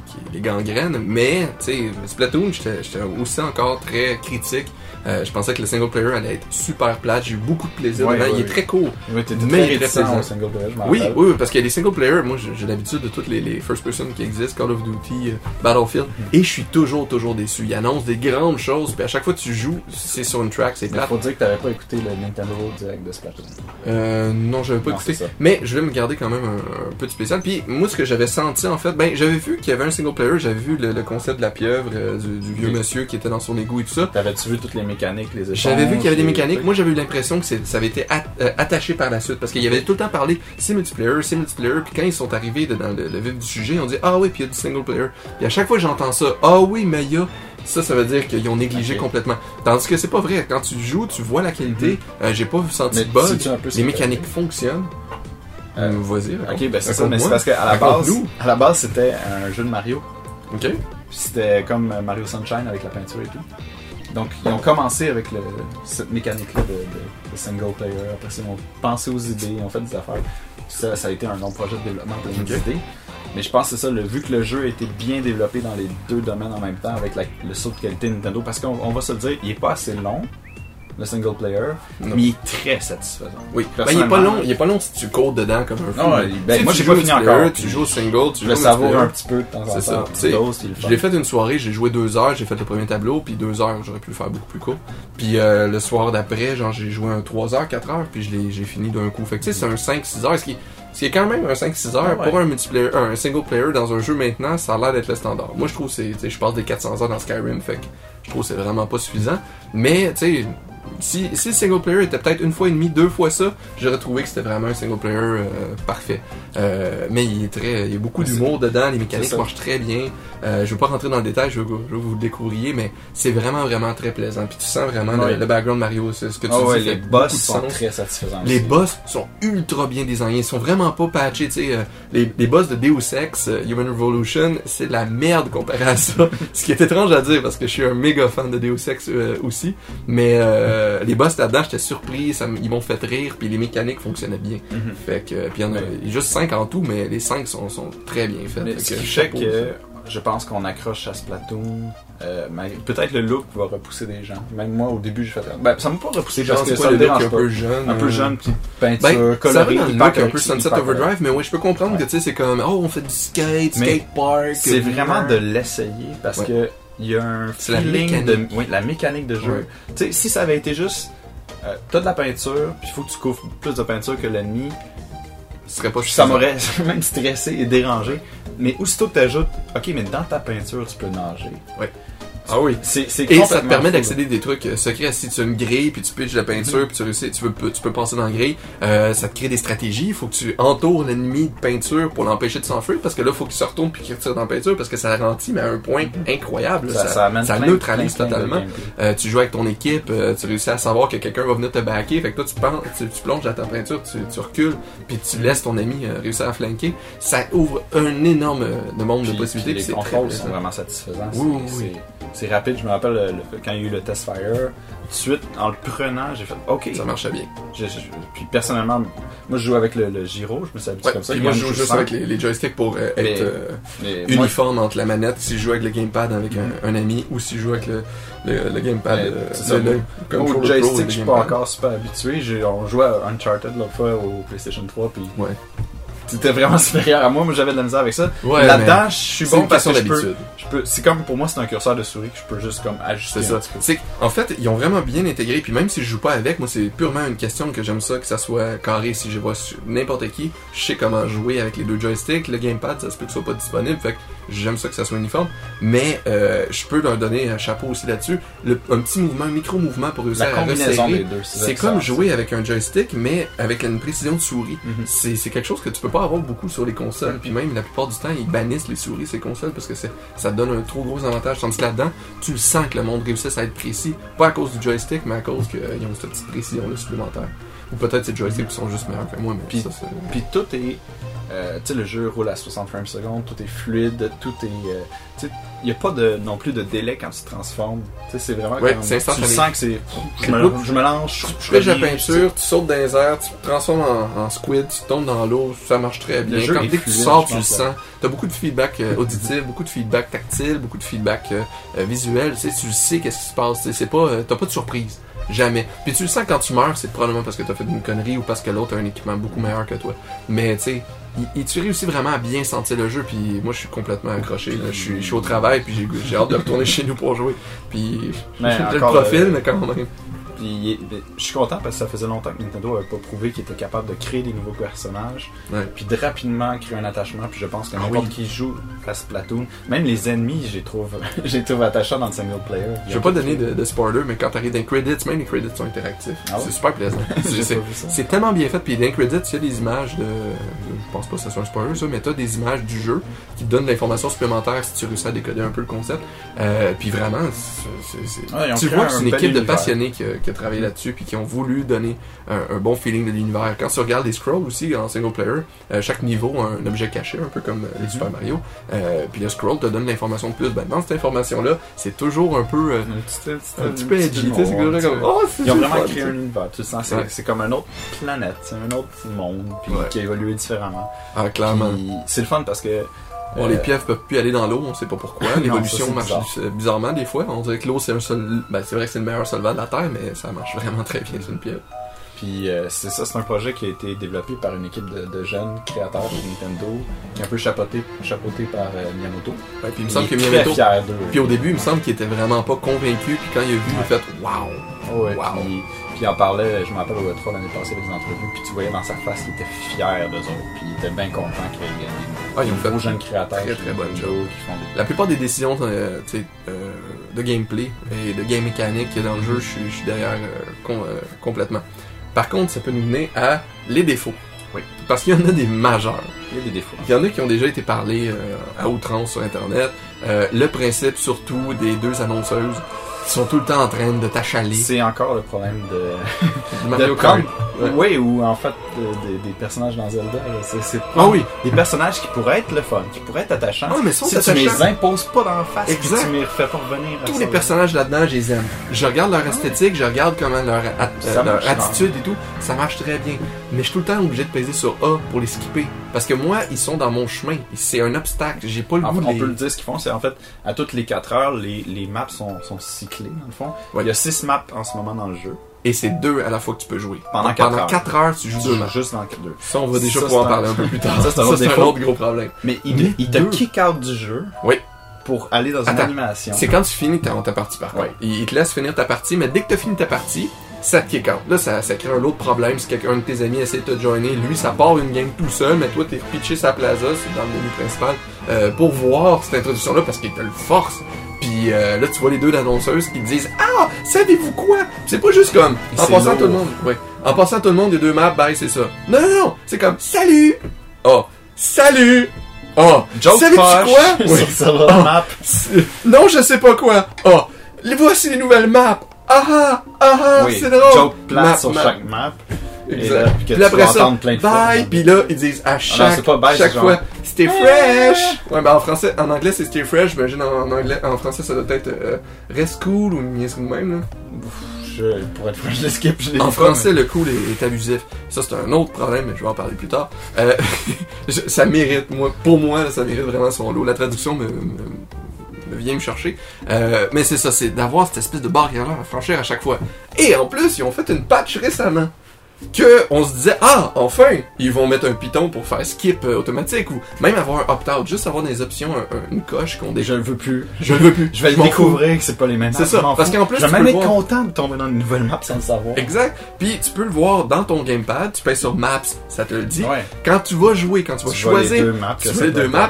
qui les gangrènent, mais, tu sais, Splatoon, j'étais aussi encore très critique. Euh, je pensais que le single player allait être super plate. J'ai eu beaucoup de plaisir Ouais, Il est très court. T'étais Mais il est très single player, je Oui, oui, parce qu'il y a des single player. Moi, j'ai l'habitude de toutes les, les first person qui existent, Call of Duty, euh, Battlefield, Mhm. et je suis toujours, toujours déçu. Ils annoncent des grandes choses, puis à chaque fois que tu joues, c'est sur une track, c'est plate. faut dire que t'avais pas écouté le Nintendo Direct de Splatoon. Euh, non, j'avais pas Non, écouté. Mais je vais me garder quand même un, un peu de spécial. Puis moi, ce que j'avais senti en fait, ben j'avais vu qu'il y avait un single player, j'avais vu le, le concept de la pieuvre, euh, du, du vieux monsieur qui était dans son égout et tout ça. T'avais-tu vu toutes les mécaniques, les échanges J'avais vu qu'il y avait des mécaniques. Moi, j'avais eu l'impression que ça avait été at- euh, attaché par la suite parce qu'il y avait tout le temps parlé c'est multiplayer, c'est multiplayer. Puis quand ils sont arrivés dans le, le vif du sujet, on dit ah oui, puis il y a du single player. Puis à chaque fois que j'entends ça, ah oui, mais il y a ça, ça veut dire qu'ils ont négligé Ok. complètement. Tandis que c'est pas vrai. Quand tu joues, tu vois la qualité. Euh, J'ai pas senti Mais de bug. Les que mécaniques fonctionnent. Euh, Vas-y. Ok, ben c'est ça, mais c'est parce qu'à la base, à la base c'était un jeu de Mario. Ok. Puis C'était comme Mario Sunshine avec la peinture et tout. Donc ils ont commencé avec le- cette mécanique-là de, de- de single player. Après ils ont pensé aux idées, ils ont fait des affaires. Ça, ça a été un long projet de développement pour Ok. idées. Mais je pense que c'est ça, le, vu que le jeu a été bien développé dans les deux domaines en même temps avec la- le saut de qualité de Nintendo, parce qu'on on va se le dire, il est pas assez long, le single player, Non. mais il est très satisfaisant. Oui. Ben, il est pas long. Il est pas long si tu cours dedans comme un fou. Non, ben, sais, moi, tu j'ai joues pas fini encore, Tu joues au single, tu Je joues le savoure un petit peu de temps en C'est temps. ça. puis le Je l'ai fait une soirée, j'ai joué deux heures, j'ai fait le premier tableau, puis deux heures, j'aurais pu le faire beaucoup plus court. Puis euh, le soir d'après, genre j'ai joué un 3 heures, 4 heures, puis je l'ai- j'ai fini d'un coup. Fait que tu sais, c'est un 5-6 heures, ce qui, ce qui est quand même un 5-6 heures Ah ouais. pour un multiplayer, un single player dans un jeu maintenant, ça a l'air d'être le standard. Moi je trouve que c'est, tu sais, je passe des 400 heures dans Skyrim, fait que je trouve que c'est vraiment pas suffisant. Mais tu sais, si, si le single player était peut-être une fois et demie, deux fois ça, j'aurais trouvé que c'était vraiment un single player euh, parfait. Euh, mais il est très, il y a beaucoup d'humour dedans, les mécaniques marchent très bien. Euh, je veux pas rentrer dans le détail, je veux, je veux vous le découvriez, mais c'est vraiment vraiment très plaisant. Puis tu sens vraiment le- Ouais. le, background Mario, c'est ce que tu ouais, dis. les fait beaucoup boss sont sens. très satisfaisants. Les aussi. boss sont ultra bien designés, ils sont vraiment pas patchés, tu sais. euh, les, les boss de Deus Ex, euh, Human Revolution, c'est de la merde comparé à ça. Ce qui est étrange à dire parce que je suis un méga fan de Deus Ex euh, aussi. Mais euh, les boss là-dedans, j'étais surpris, ça, ils m'ont fait rire, puis les mécaniques fonctionnaient bien. Mhm. Fait que, puis il y en a juste 5 en tout, mais les 5 sont, sont très bien faits. Mais ce qui fait que je pense qu'on accroche à Splatoon. Euh, Peut-être le look va repousser des gens. Même moi, au début, j'ai fait. Ben, ça m'a pas repoussé parce que ça le look un peu jeune? Un peu euh, jeune, petite peinture Ben, ça va colorée. dans le look un peu Sunset Overdrive, mais ouais, je peux comprendre Ouais. que tu sais, c'est comme, oh, on fait du skate, skate park. C'est euh, vraiment de l'essayer parce Ouais. que il y a un la feeling mécanique. de oui, la mécanique de jeu. Ouais. Tu sais, si ça avait été juste euh, t'as de la peinture, puis il faut que tu couvres plus de peinture que l'ennemi, serait pas ça m'aurait même stressé et dérangé. Mais aussitôt que tu ajoutes, ok, mais dans ta peinture, tu peux nager. Ah oui. C'est, c'est Et ça te permet d'accéder à des trucs euh, secrets. Si tu as une grille, puis tu pitches de la peinture, puis tu réussis, tu peux, tu peux passer dans la grille, euh, ça te crée des stratégies. Il faut que tu entoures l'ennemi de peinture pour l'empêcher de s'enfuir, parce que là, il faut qu'il se retourne puis qu'il retire dans la peinture, parce que ça ralentit, mais à un point incroyable. Ça, ça amène plein- neutralise plein- plein de totalement. Euh, tu joues avec ton équipe, euh, tu réussis à savoir que quelqu'un va venir te backer, fait que toi tu, penses, tu, tu plonges dans ta peinture, tu, tu recules, puis tu laisses ton ami euh, réussir à flanquer. Ça ouvre un énorme euh, de monde Puis- de possibilités. puis les contrôles sont vraiment satisfaisants. Oui, C'est- oui, c'est- rapide. Je me rappelle le- le- quand il y a eu le test fire, tout de suite, en le prenant, j'ai fait OK. Ça marchait bien. Je- je- puis personnellement, moi je joue avec le, le gyro, je me suis habitué Ouais, comme ça. puis moi, je joue juste avec les, les joysticks pour euh, Mais- être euh, mais moi, uniforme entre la manette si je joue avec le gamepad avec un, un ami ou si je joue avec le, gamepad. Ouais, euh, ça. le- le au joystick, je suis pas encore super habitué. On jouait à Uncharted l'autre fois au PlayStation 3, puis Ouais. C'était vraiment supérieur à moi. Moi j'avais de la misère avec ça. Ouais, Là-dedans, je suis bon parce que je peux, je peux. C'est comme pour moi, c'est un curseur de souris que je peux juste comme ajuster. C'est ça. C'est en fait, ils ont vraiment bien intégré. Puis même si je joue pas avec, moi, c'est purement une question que j'aime ça, que ça soit carré. Si je vois n'importe qui, je sais comment jouer avec les deux joysticks. Le gamepad, ça se peut que ce soit pas disponible. Fait que j'aime ça que ça soit uniforme. Mais euh, je peux leur donner un chapeau aussi là-dessus. Le- Un petit mouvement, un micro-mouvement pour réussir La à combinaison resserrer. des deux. C'est comme jouer avec un joystick, mais avec une précision de souris. Mhm. C'est c'est quelque chose que tu peux pas avoir beaucoup sur les consoles. Puis même, la plupart du temps, ils bannissent les souris, ces consoles, parce que c'est- ça te donne un trop gros avantage. Tandis que là-dedans, tu le sens que le monde réussisse à être précis. Pas à cause du joystick, mais à cause qu'ils ont cette petite précision-là supplémentaire. Ou peut-être ces joysticks qui sont juste meilleurs que moi, mais Puis- ça, c'est... Puis tout est. euh, tu sais, le jeu roule à 60 frames seconde, tout est fluide, tout est. euh, tu sais, il n'y a pas de, non plus de délai quand tu te transformes. Tu sais, c'est vraiment Ouais, comme- c'est. Tu sens que c'est. Je C'est me, beaucoup- je me lance, je, Tu pêches la peinture, tu sautes dans les airs, tu te transformes en, en squid, tu tombes dans l'eau, ça marche très bien. Quand, dès que tu sors, je tu le sens. T'as beaucoup de feedback euh, auditif, beaucoup de feedback tactile, beaucoup de feedback euh, visuel. Tu sais, tu sais qu'est-ce qui se passe. Tu sais, c'est pas, euh, t'as pas de surprise. Jamais. Puis tu le sens quand tu meurs, c'est probablement parce que t'as fait une connerie ou parce que l'autre a un équipement beaucoup meilleur que toi. Mais tu sais, tu réussis vraiment à bien sentir le jeu. Puis moi, je suis complètement accroché. là. Je suis, je suis au travail, puis j'ai, hâte de retourner chez nous pour jouer. Puis j'ai le profil, euh, mais quand même. Puis est- je suis content parce que ça faisait longtemps que Nintendo avait pas prouvé qu'il était capable de créer des nouveaux personnages, Ouais. puis de rapidement créer un attachement. Puis je pense que Ah n'importe oui. qui joue à Splatoon, même les ennemis, je les trouve, je les trouve attachants dans le single player. Je vais pas donner de, de spoiler, mais quand t'arrives dans les credits, même les credits sont interactifs. Ah? C'est super plaisant. C'est- tellement bien fait, puis dans les credits, il y a des images de. Je pense pas que ce soit un spoiler, ça, mais t'as des images du jeu qui te donnent de l'information supplémentaire si tu réussis à décoder un peu le concept. Euh, puis vraiment, Ah, tu vois que c'est une équipe de passionnés qui qui a travaillé là-dessus, puis qui ont voulu donner un, un bon feeling de l'univers. Quand tu regardes les scrolls aussi en single player, euh, chaque niveau a un objet caché, un peu comme euh, les. Super Mario. Euh, puis le scroll te donne l'information de plus. Ben, dans cette information-là, c'est toujours un peu. euh, Un petit, petit- un petit une peu edgy, c'est comme, oh, Ils ont vraiment créé un univers. Tu sens, c'est, Ouais. comme un autre planète, c'est un autre monde, puis Ouais. qui a évolué différemment. Ah, clairement. C'est le fun parce que. Bon, euh, les pièces peuvent plus aller dans l'eau, on sait pas pourquoi. L'évolution marche bizarre. euh, bizarrement des fois. On dirait que l'eau c'est un seul. Ben, c'est vrai que c'est le meilleur solvant de la Terre, mais ça marche vraiment très bien sur une pièce. Puis euh, c'est ça, c'est un projet qui a été développé par une équipe de, de jeunes créateurs de Nintendo, qui est un peu chapeauté, chapeauté par euh, Miyamoto. Ouais, puis il me semble que Miyamoto. Puis au début, il me semble qu'il était vraiment pas convaincu. Puis quand il a vu, il a fait Waouh! Ouais, Wow. Puis, puis il en parlait, je me rappelle au E3 l'année passée avec des entrevues, puis tu voyais dans sa face qu'il était fier d'eux autres, puis il était bien content qu'il y ait des, Ah, ils ont fait gros jeunes créateurs très, très bonne qui font des... La plupart des décisions euh, tu sais, euh, de gameplay et de game mécanique qu'il y a dans le jeu, je suis, derrière euh, com- euh, complètement. Par contre, ça peut nous mener à les défauts. Oui. Parce qu'il y en a des majeurs. Il y a des défauts. Il y en a qui ont déjà été parlés euh, à outrance sur Internet. Le principe surtout des deux annonceuses qui sont tout le temps en train de t'achaler. C'est encore le problème de... Du Mario de Kart. Ouais. Oui, ou en fait de- de- des personnages dans Zelda. C'est, Ah oui. Des personnages qui pourraient être le fun, qui pourraient être attachants. Ah, mais ils sont si tu me les attachants. imposes pas dans la face, Exact. tu les refais pas revenir. Tous les personnages là-dedans, je les aime. Je regarde leur esthétique, je regarde comment leur, at- euh, leur attitude et tout. Ça marche très bien. Mais je suis tout le temps obligé de peser sur A pour les skipper. Parce que moi, ils sont dans mon chemin. C'est un obstacle. J'ai pas le En goût fait, de on les... peut le dire ce qu'ils font, c'est en fait, à toutes les 4 heures, les, les maps sont, sont cyclées, dans le fond. Ouais. Il y a 6 maps en ce moment dans le jeu. Et c'est deux à la fois que tu peux jouer. Pendant Donc, quatre Pendant heures. 4 heures, tu joues Tu deux joues matchs. juste dans 2. Ça, on va déjà Ça, pouvoir en parler un peu plus tard. Ça, c'est un un autre gros problème. Mais il, Mais il te deux. kick out du jeu Oui. pour aller dans une animation. C'est quand tu finis ta, ta partie, par contre. Ouais. Il te laisse finir ta partie, mais dès que tu as fini ta partie, ça te kick out. Là, ça, ça crée un autre problème. Si quelqu'un de tes amis essaie de te joiner, lui, ça part une game tout seul, mais toi, t'es pitché sa plaza, c'est dans le menu principal, euh, pour voir cette introduction-là parce qu'il te le force. Puis euh, là, tu vois les deux annonceuses qui te disent Ah, savez-vous quoi C'est pas juste comme en passant lourd. tout le monde. Ouais. En passant tout le monde, a deux maps, bye, c'est ça. Non, non, non. C'est comme Salut Oh, salut Oh, savez-tu quoi? Oui. sur ça va, Ah. map. Non, je sais pas quoi. Oh, les voici les nouvelles maps. Ah ah, ah ah, Oui, c'est drôle. joke plate Map, sur map. chaque map. Exact. là, puis que Puis après ça, plein de fois. bye, puis là, ils disent à chaque, c'est pas bye, chaque c'est fois, genre- stay fresh. Ouais, ben en français, en anglais c'est stay fresh, j'imagine en, en anglais, en français ça doit être euh, reste cool ou niaiserie de même, là. Je, pour être franc, je skip, je En français, le cool est, est abusif. Ça, c'est un autre problème, mais je vais en parler plus tard. Euh, ça mérite, moi, pour moi, ça mérite vraiment son lot. La traduction me, me- me vient me chercher. Euh, mais c'est ça, c'est d'avoir cette espèce de barrière-là à franchir à chaque fois. Et en plus, ils ont fait une patch récemment. Que on se disait, ah, enfin, ils vont mettre un piton pour faire skip euh, automatique ou même avoir un opt-out, juste avoir des options, un- un- une coche qu'on déjà. je le veux plus. Je le veux plus. Je vais le m'en fous. découvrir que c'est pas les mêmes C'est ça, je parce qu'en plus, je vais même être content de tomber dans une nouvelle map sans le savoir. Exact. Puis tu peux le voir dans ton gamepad, tu payes sur Maps, ça te le dit. Ouais. Quand tu vas jouer, quand tu vas Tu vois les choisir, deux maps, tu les deux maps.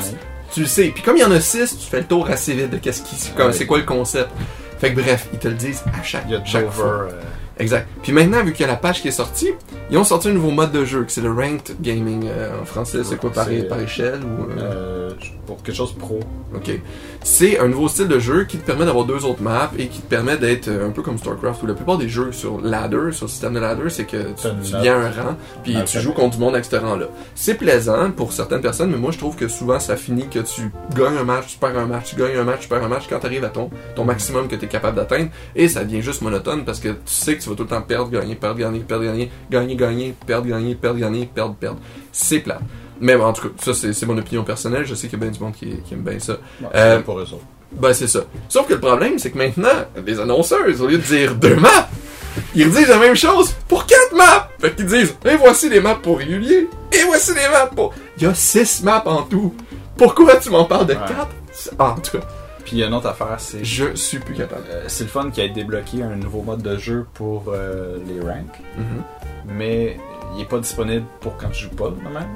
Tu le sais. Puis comme il y en a six, tu fais le tour assez vite de qu'est-ce qui, c'est quoi le concept. Fait que bref, ils te le disent à chaque, Il y a chaque Dover. fois. euh, Exact. Puis maintenant, vu qu'il y a la page qui est sortie, ils ont sorti un nouveau mode de jeu, que c'est le Ranked Gaming. euh, en français, c'est quoi, par, échelle ou... euh, euh, pour quelque chose pro. Ok. C'est un nouveau style de jeu qui te permet d'avoir deux autres maps et qui te permet d'être euh, un peu comme StarCraft ou la plupart des jeux sur ladder, sur le système de ladder, c'est que tu, tu viens un rang puis Ah, tu joues contre du monde avec ce rang-là. C'est plaisant pour certaines personnes, mais moi je trouve que souvent ça finit que tu gagnes un match, tu perds un match, tu gagnes un match, tu perds un match quand tu arrives à ton, ton maximum que tu es capable d'atteindre et ça devient juste monotone parce que tu sais que tu vas tout le temps perdre, gagner, perdre, gagner, perdre, gagner, gagner, gagner, perdre, gagner, perdre, gagner, perdre, perdre. C'est plat. Mais bon, en tout cas, ça c'est mon opinion personnelle. Je sais qu'il y a bien du monde qui, qui aime bien ça. Bon, Euh, c'est pour eux autres. Ben, c'est ça. Sauf que le problème, c'est que maintenant, les annonceurs, au lieu de dire deux maps, ils redisent la même chose pour quatre maps. Fait qu'ils disent, et voici les maps pour régulier, et voici les maps pour... Il y a six maps en tout. Pourquoi tu m'en parles de Ouais. quatre? En tout cas, Puis il y a une autre affaire, c'est. je suis plus capable. euh, c'est le fun qui a été débloqué un nouveau mode de jeu pour euh, les ranks, Mhm. mais il est pas disponible pour quand tu joues pas même.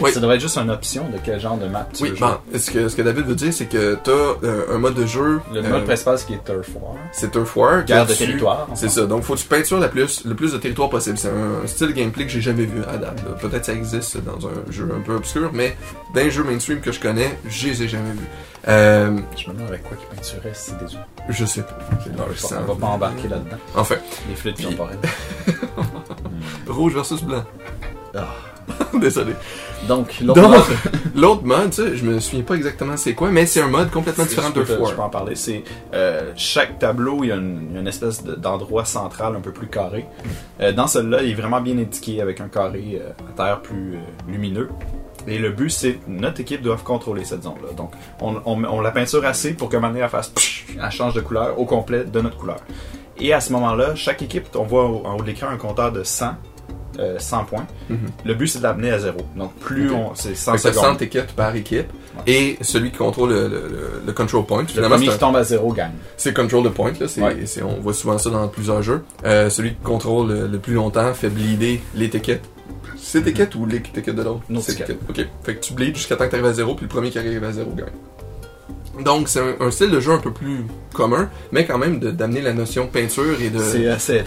Oui. Ça devrait être juste une option de quel genre de map tu Oui, veux jouer. ben, ce que, ce que David veut dire, c'est que t'as euh, un mode de jeu... Le euh, mode principal, c'est qui est Turf War. c'est Turf War. Guerre de tu- territoire. C'est ça. Donc, faut que tu peintures la plus, le plus de territoire possible. C'est un style gameplay que j'ai jamais vu à date. Peut-être ça existe dans un jeu un peu obscur, mais dans les jeux mainstream que je connais, je les ai jamais vus. Euh, Je me demande avec quoi qui peinturait si c'est des je sais pas. On va pas embarquer là-dedans. Enfin, Les fluides Puis- temporels. rouge versus blanc. Ah. Désolé. Donc, l'autre Donc, mode- l'autre mode, je me souviens pas exactement c'est quoi, mais c'est un mode complètement différent de peux, te- je peux War. en parler. C'est euh, chaque tableau, il y a une, espèce de- d'endroit central un peu plus carré. Euh, dans celui-là, il est vraiment bien indiqué avec un carré euh, à terre plus euh, lumineux. Et le but, c'est notre équipe doit contrôler cette zone-là. Donc, on, on, on la peinture assez pour que maintenant elle fasse, psh, elle change de couleur au complet de notre couleur. Et à ce moment-là, chaque équipe, on voit au- en haut de l'écran un compteur de 100, euh, 100 points. Mhm. Le but, c'est de l'amener à zéro. Donc, plus on, c'est 100 Fait que t'as secondes. 100 tickets par équipe, Ouais. et celui qui contrôle le, le, control point. Le premier qui tombe à zéro gagne. C'est control the point, là. Ouais. on voit souvent ça dans plusieurs jeux. Euh, celui qui contrôle le, le plus longtemps fait bleeder les tickets. C'est tickets ou les tickets de l'autre? Nos C'est tickets. Ok. Fait que tu bleeds jusqu'à temps que tu arrives à zéro, puis le premier qui arrive à zéro gagne. Donc, c'est un, un style de jeu un peu plus commun, mais quand même d'amener la notion peinture et de, C'est assez de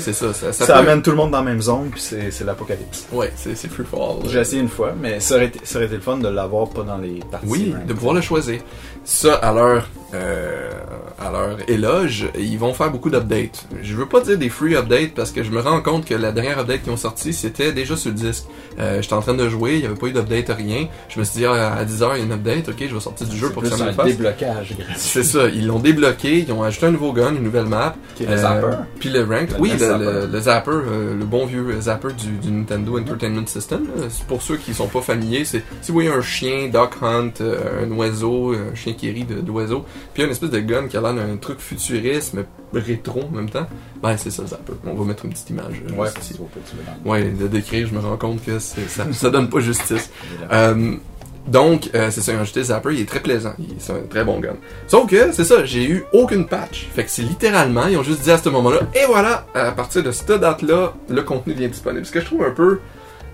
c'est ça. Ça, ça Ça, peut- amène tout le monde dans la même zone, puis c'est l'apocalypse. Ouais, c'est, free for all. J'ai essayé une fois, mais ça aurait été, ça aurait été le fun de l'avoir pas dans les parties. Oui, de pouvoir le choisir. Ça, à leur, euh, à leur éloge, ils vont faire beaucoup d'updates. Je veux pas dire des free updates parce que je me rends compte que la dernière update qu'ils ont sorti, c'était déjà sur le disque. Euh, J'étais en train de jouer, il y avait pas eu d'update, rien. Je me suis dit, ah, à 10h, il y a une update, ok, je vais sortir du jeu pour que ça me un fasse. déblocage gratuit. C'est ça, ils l'ont débloqué, ils ont ajouté un nouveau gun, une nouvelle map. Le Euh, zapper. Puis le rank. Le oui, le, zapper. le- le zapper, euh, le bon vieux zapper du, du Nintendo Entertainment System. là. C'est Pour ceux qui sont pas familiers, c'est si vous voyez un chien, Duck Hunt, euh, un oiseau, un chien qui rit d'oiseau, puis une espèce de gun qui a l'air d'un truc futuriste, mais rétro en même temps, ben c'est ça le zapper. On va mettre une petite image. euh, Ouais, ici. Ouais, de décrire, je me rends compte que ça, ça donne pas justice. Euh, donc, euh, c'est ça, ont ajouté Zapper, il est très plaisant, c'est un très bon gun. Sauf que, c'est ça, j'ai eu aucune patch. Fait que c'est littéralement, ils ont juste dit à ce moment-là, et voilà, à partir de cette date-là, le contenu devient disponible. Ce que je trouve un peu,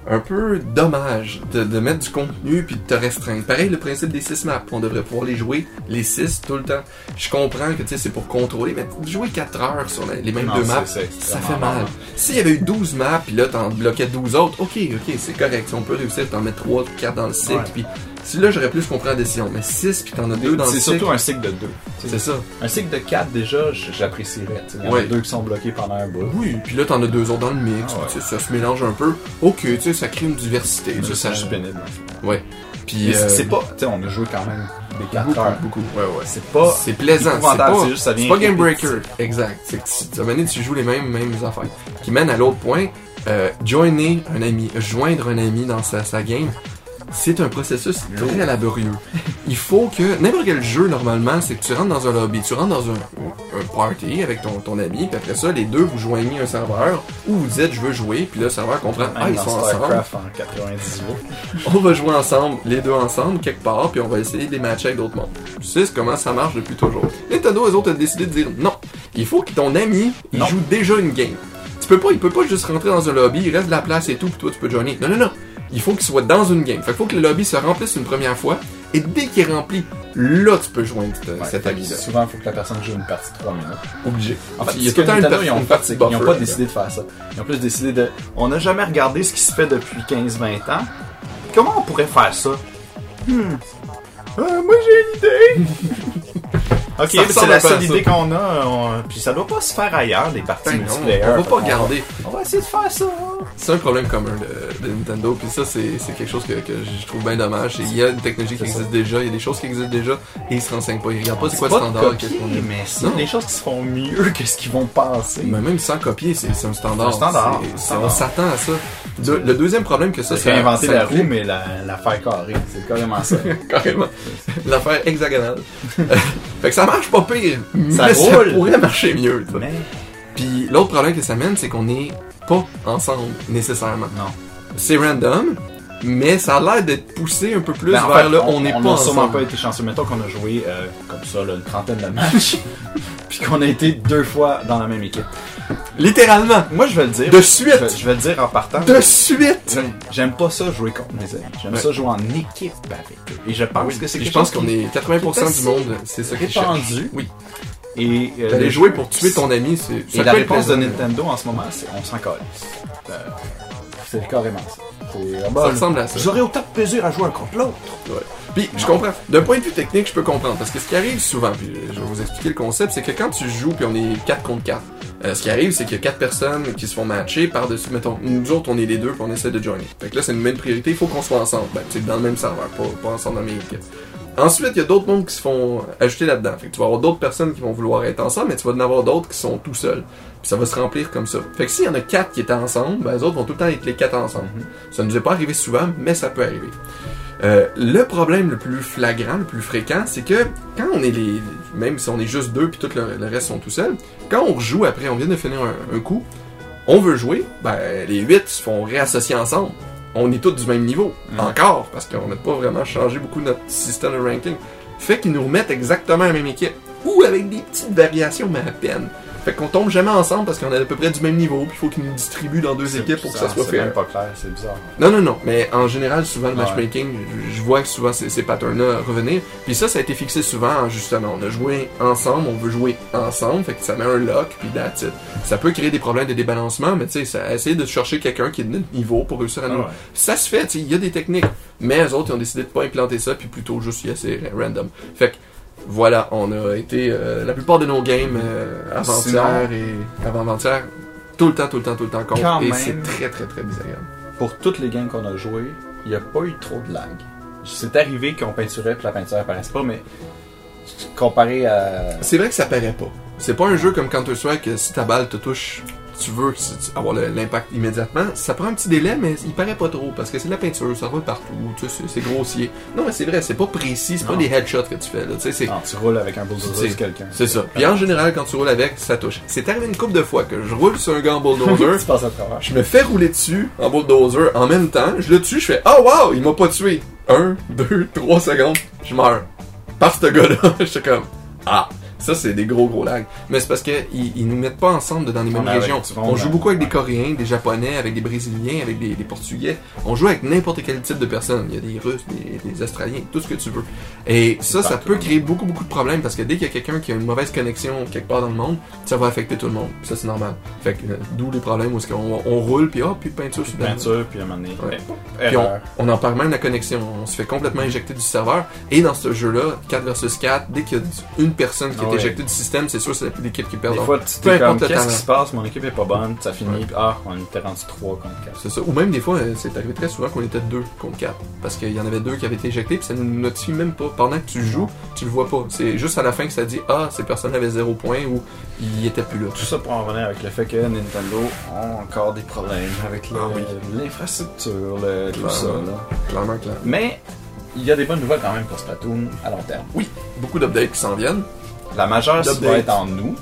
un peu dommage de, de mettre du contenu puis de te restreindre. Pareil, le principe des 6 maps, on devrait pouvoir les jouer, les 6 tout le temps. Je comprends que, tu sais, c'est pour contrôler, mais jouer 4 heures sur les, les mêmes Non, deux maps, ça fait mal. S'il y avait eu 12 maps, puis là, t'en bloquais 12 autres, ok, ok, c'est correct. Si on peut réussir, t'en mettre 3, 4 dans le cycle, puis Si là, j'aurais plus compris la décision. Mais 6 puis t'en as deux dans le C'est surtout un cycle de 2. C'est ça. Un cycle de 4, déjà, j'apprécierais. Il y en Ouais. a deux qui sont bloqués pendant un bout. Oui, puis là, t'en as deux autres dans le mix. Ah ouais. ça se mélange un peu. Ok, tu sais, ça crée une diversité. C'est Ça, ça... juste pénible. Ouais. Puis, c'est- euh, c'est pas. Tu sais, on a joué quand même des 4 beaucoup, heures. beaucoup. Ouais, ouais. C'est pas. C'est plaisant. C'est pas, c'est juste ça vient c'est pas game breaker. Exact. C'est que tu, à un moment donné, tu joues les mêmes, mêmes affaires. Qui mène à l'autre point. Euh, joiner un ami, joindre un ami dans sa, sa game, c'est un processus très laborieux. Il faut que, n'importe quel jeu, normalement, c'est que tu rentres dans un lobby, tu rentres dans un, un party avec ton, ton ami, puis après ça, les deux, vous joignez un serveur, où vous dites, je veux jouer, puis le serveur comprend, ah, ils sont ensemble, StarCraft en 98. on va jouer ensemble, les deux ensemble, quelque part, puis on va essayer de les matcher avec d'autres mondes. Tu sais comment ça marche depuis toujours. Nintendo, eux autres, ont décidé de dire non. Il faut que ton ami, il Non. joue déjà une game. Tu peux pas, il peut pas juste rentrer dans un lobby, il reste de la place et tout, puis toi, tu peux joiner. Non, non, non. Il faut qu'il soit dans une game. Fait qu'il faut que le lobby se remplisse une première fois, et dès qu'il est rempli, là, tu peux joindre cette- Ouais, ami-là. Souvent, il faut que la personne joue une partie de 3 minutes. Obligé. En fait, il y a tout que le temps une, Nintendo, per- ils ont fait, pas décidé de faire ça. Ils ont plus décidé de. On n'a jamais regardé ce qui se fait depuis 15-20 ans. Comment on pourrait faire ça? Hmm. Euh, moi j'ai une idée! ok, c'est la seule idée qu'on a. on- Puis ça doit pas se faire ailleurs, des parties Ben multiplayer. on va pas qu'on regarder. On va essayer de faire ça. hein. C'est un problème commun de, de Nintendo, puis ça, c'est quelque chose que, que je trouve bien dommage. Il y a une technologie qui existe déjà, il y a des choses qui existent déjà, et ils se renseignent pas. Ils regardent pas c'est quoi le de standard, copier, qu'est-ce qu'on est. mais c'est des choses qui se font mieux que ce qu'ils vont penser. Mais même sans copier, c'est un standard. C'est un standard. C'est- Standard. on s'attend à ça. De- le deuxième problème que ça, C'est réinventer ça la roue, mais la, la faire carrée. C'est carrément ça. carrément. L'affaire hexagonale. fait que ça marche pas pire, Ça mais ça roule. pourrait marcher mieux. mais Puis l'autre problème que ça mène, c'est qu'on n'est pas ensemble nécessairement. non. C'est random, mais ça a l'air d'être poussé un peu plus Ben, en vers fait, le on on n'est on pas n'a sûrement ensemble. pas été chanceux. Mettons qu'on a joué euh, comme ça, là, une trentaine de matchs, puis qu'on a été deux fois dans la même équipe. Littéralement. Moi, je vais le dire. De Je, suite. vais- je vais le dire en partant. De suite. J'aime- pas ça jouer contre mes amis. J'aime Ouais. ça jouer en équipe avec eux. Et je pense que c'est quelque je pense qu'on est 80% qui est du monde, c'est ça qui répandu. Oui. Et euh, jouer pour tuer ton ami, c'est. Et ça la réponse de. Nintendo en ce moment, c'est on s'en calisse. Euh, c'est carrément ça. Ah Ça ressemble à ça. Aurez autant de plaisir à jouer un contre l'autre. Ouais. Puis je comprends. D'un point de vue technique, je peux comprendre. Parce que ce qui arrive souvent, puis je vais vous expliquer le concept, c'est que quand tu joues, puis on est 4 contre 4, euh, ce qui arrive, c'est qu'il y a 4 personnes qui se font matcher par-dessus. Mettons, nous autres, on est les deux, puis on essaie de joiner. Fait que là, c'est une même priorité, il faut qu'on soit ensemble. Ben, sais, dans le même serveur, pas, pas ensemble dans équipe. Ensuite, il y a d'autres mondes qui se font ajouter là-dedans. Fait que tu vas avoir d'autres personnes qui vont vouloir être ensemble, mais tu vas en avoir d'autres qui sont tout seuls. Puis ça va se remplir comme ça. Fait que s'il y en a quatre qui étaient ensemble, ben les autres vont tout le temps être les quatre ensemble. Ça nous est pas arrivé souvent, mais ça peut arriver. Euh, le problème le plus flagrant, le plus fréquent, c'est que quand on est les. Même si on est juste deux puis tout le, le reste sont tout seuls, quand on rejoue après, on vient de finir un, un coup, on veut jouer, ben les huit se font réassocier ensemble. On est tous du même niveau. Encore, parce qu'on n'a pas vraiment changé beaucoup notre système de ranking. Fait qu'ils nous remettent exactement la même équipe. Ou avec des petites variations, mais à peine. Fait qu'on tombe jamais ensemble parce qu'on est à peu près du même niveau, puis il faut qu'ils nous distribuent dans deux équipes pour que ça soit C'est fair. même pas clair, c'est bizarre. Non, non, non. Mais en général, souvent, le matchmaking, je- vois que souvent ces, ces patterns-là revenir. Puis ça, ça a été fixé souvent, justement. On a joué ensemble, on veut jouer ensemble, fait que ça met un lock, puis that's it. Ça peut créer des problèmes de débalancement, mais tu sais, ça essayer de chercher quelqu'un qui est de notre niveau pour réussir à nous. Ah ouais. Ça se fait, tu sais, il y a des techniques. Mais eux autres, ils ont décidé de pas implanter ça, puis plutôt juste y assez random. Fait que, voilà, on a été, euh, la plupart de nos games euh, avant-hier et avant-avant-hier, tout le temps, tout le temps, tout le temps contre. Quand et même. c'est très, très, très désagréable. Pour toutes les games qu'on a jouées, il n'y a pas eu trop de lag. C'est arrivé qu'on peinturait puis la peinture apparaisse pas, mais comparé à. C'est vrai que ça paraît pas. C'est pas un jeu comme Counter-Strike que si ta balle te touche, tu veux avoir l'impact immédiatement. Ça prend un petit délai, mais il paraît pas trop parce que c'est de la peinture, ça roule partout, tu sais, c'est grossier. Non, mais c'est vrai, c'est pas précis, c'est pas des headshots que tu fais là, tu sais, c'est Non, tu roules avec un bulldozer quelqu'un. c'est ça. Puis en général, quand tu roules avec, ça touche. C'est arrivé une couple de fois que je roule sur un gars en bulldozer, tu passes à travers. je me fais rouler dessus en bulldozer en même temps, je le tue, je fais oh wow, il m'a pas tué. Un, deux, trois secondes, je meurs. Par ce gars-là, j'étais comme ah. Ça, c'est des gros gros lags. Mais c'est parce qu'ils ils nous mettent pas ensemble dans les mêmes régions. On joue beaucoup avec des. Coréens, des Japonais, avec des Brésiliens, avec des, des Portugais. On joue avec n'importe quel type de personne. Il y a des Russes, des, des Australiens, tout ce que tu veux. Et ça, ça peut créer beaucoup beaucoup de problèmes parce que dès qu'il y a quelqu'un qui a une mauvaise connexion quelque part dans le monde, ça va affecter tout le monde. Ça, c'est normal. Fait que, euh, d'où les problèmes où est-ce qu'on on roule, puis oh, puis peinture sur Peinture, puis à un moment donné. Ouais. puis on, on en parle même la connexion. On se fait complètement éjecter du serveur. Et dans ce jeu-là, 4 versus 4, dès qu'il y a une personne qui Ah est ouais. éjectée du système, c'est sûr c'est l'équipe qui perd. Des fois, tu t'es comme, qu'est-ce qui se passe? Mon équipe est pas bonne, ça finit, Ouais. ah, on était rendu 3 contre 4. C'est ça. Ou même des fois, euh, c'est arrivé très souvent qu'on était 2 contre 4. Parce qu'il y en avait deux qui avaient été éjectés, puis ça ne nous notifie même pas. Pendant que tu joues, tu le vois pas. C'est juste à la fin que ça dit Ah, ces personnes avaient 0 points ou ils étaient plus là. Tout ça pour en revenir avec le fait que Nintendo a encore des problèmes avec Ah l'infrastructure, le- tout ça. là. Clairement, clairement. Mais il y a des bonnes nouvelles quand même pour Splatoon à long terme. Oui, beaucoup d'updates qui s'en viennent. La majeure ça va être en nous,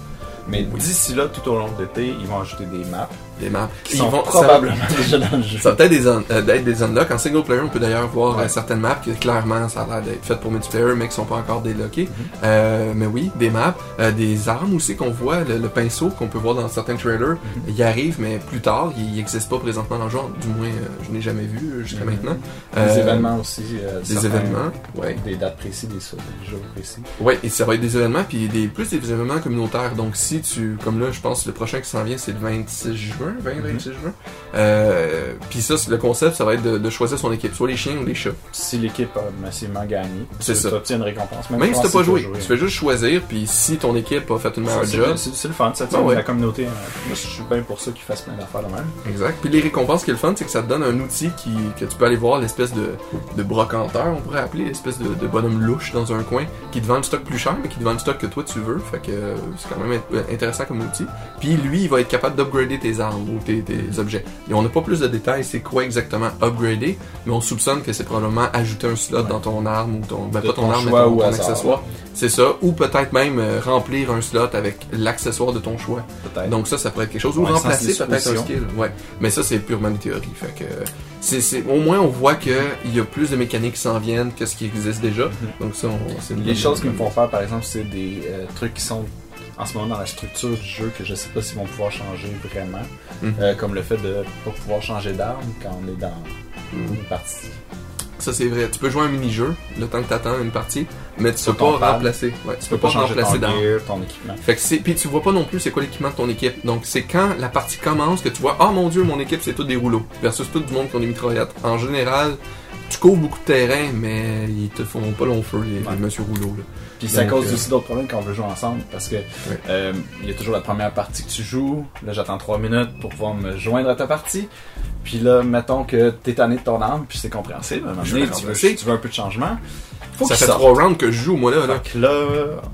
mais Oui. d'ici là, tout au long de l'été, ils vont ajouter des maps Des maps. qui Ils vont- ça- probablement déjà dans le jeu. Ça va peut-être des un- euh, des unlocks. En single player, on peut d'ailleurs voir Ouais. euh, certaines maps qui clairement ça a l'air d'être faites pour multiplayer, mais qui sont pas encore délockées. Mhm. Euh, mais oui, des maps, euh, des armes aussi qu'on voit, le, le pinceau qu'on peut voir dans certains trailers, Mhm. il arrive, mais plus tard, il n'existe pas présentement dans le jeu. Du moins, euh, je n'ai jamais vu euh, jusqu'à Mhm. maintenant. Des événements aussi. euh, Des événements, ouais. Des dates précises, des, des jours précis. Ouais, et ça va être des événements, puis des, plus des événements communautaires. Donc si tu, comme là, je pense le prochain qui s'en vient, c'est le 26 juin, 20-26 juin. Euh, puis ça, le concept, ça va être de, de choisir son équipe, soit les chiens ou les chats. Si l'équipe a massivement gagné, C'est tu obtiens une récompense. Même si je t'as pas joué, tu fais juste choisir, puis si ton équipe a fait une meilleure job, C'est c'est le fun, ça Ah tient ouais. la communauté. hein. Moi, je suis bien pour ça qu'ils fassent plein d'affaires de même. exact. Puis les récompenses qui est le fun, c'est que ça te donne un outil qui, que tu peux aller voir, l'espèce de, de brocanteur, on pourrait appeler, l'espèce de, de bonhomme louche dans un coin, qui te vend le stock plus cher, mais qui te vend le stock que toi tu veux. Fait que euh, c'est quand même int- intéressant comme outil. Puis lui, il va être capable d'upgrader tes armes ou tes, tes objets. Et on n'a pas plus de détails, c'est quoi exactement upgrader, mais on soupçonne que c'est probablement ajouter un slot Ouais. dans ton arme ou ton, ben De pas ton, ton arme, mais ton, accessoire. C'est ça. Ou peut-être même euh, remplir un slot avec l'accessoire de ton choix. Donc ça, ça pourrait être quelque chose. Ou Ouais, remplacer peut-être un skill. Ouais. Mais ça, c'est purement des théories. Fait que c'est, au moins, on voit que il y a plus de mécaniques qui s'en viennent que ce qui existe déjà. Donc ça, on, c'est une. Les choses qui me font peur, par exemple, c'est des euh, trucs qui sont en ce moment dans la structure du jeu que je sais pas s'ils vont pouvoir changer vraiment. Mhm. Euh, comme le fait de pas pouvoir changer d'arme quand on est dans Mhm. une partie. Ça, c'est vrai. Tu peux jouer un mini-jeu le temps que t'attends une partie, mais tu peux pas remplacer. Ouais, tu Tu peux pas changer remplacer ton gear, ton équipement. Fait que puis tu vois pas non plus c'est quoi l'équipement de ton équipe. Donc c'est quand la partie commence que tu vois, ah mon dieu, mon équipe c'est tout des rouleaux, versus tout du monde qui ont des mitraillettes. En général, tu couvres beaucoup de terrain, mais ils te font pas long feu les, Ouais. les monsieur rouleaux. Là. Puis ça Donc, cause euh, aussi d'autres problèmes quand on veut jouer ensemble parce que euh, il y a toujours la première partie que tu joues. Là, j'attends 3 minutes pour pouvoir me joindre à ta partie. Puis là, mettons que t'es tanné de ton arme, puis c'est compréhensible. À un moment donné, veux, tu veux un peu de changement. Faut ça fait sorte. trois rounds que je joue moi là. là. Fait que là,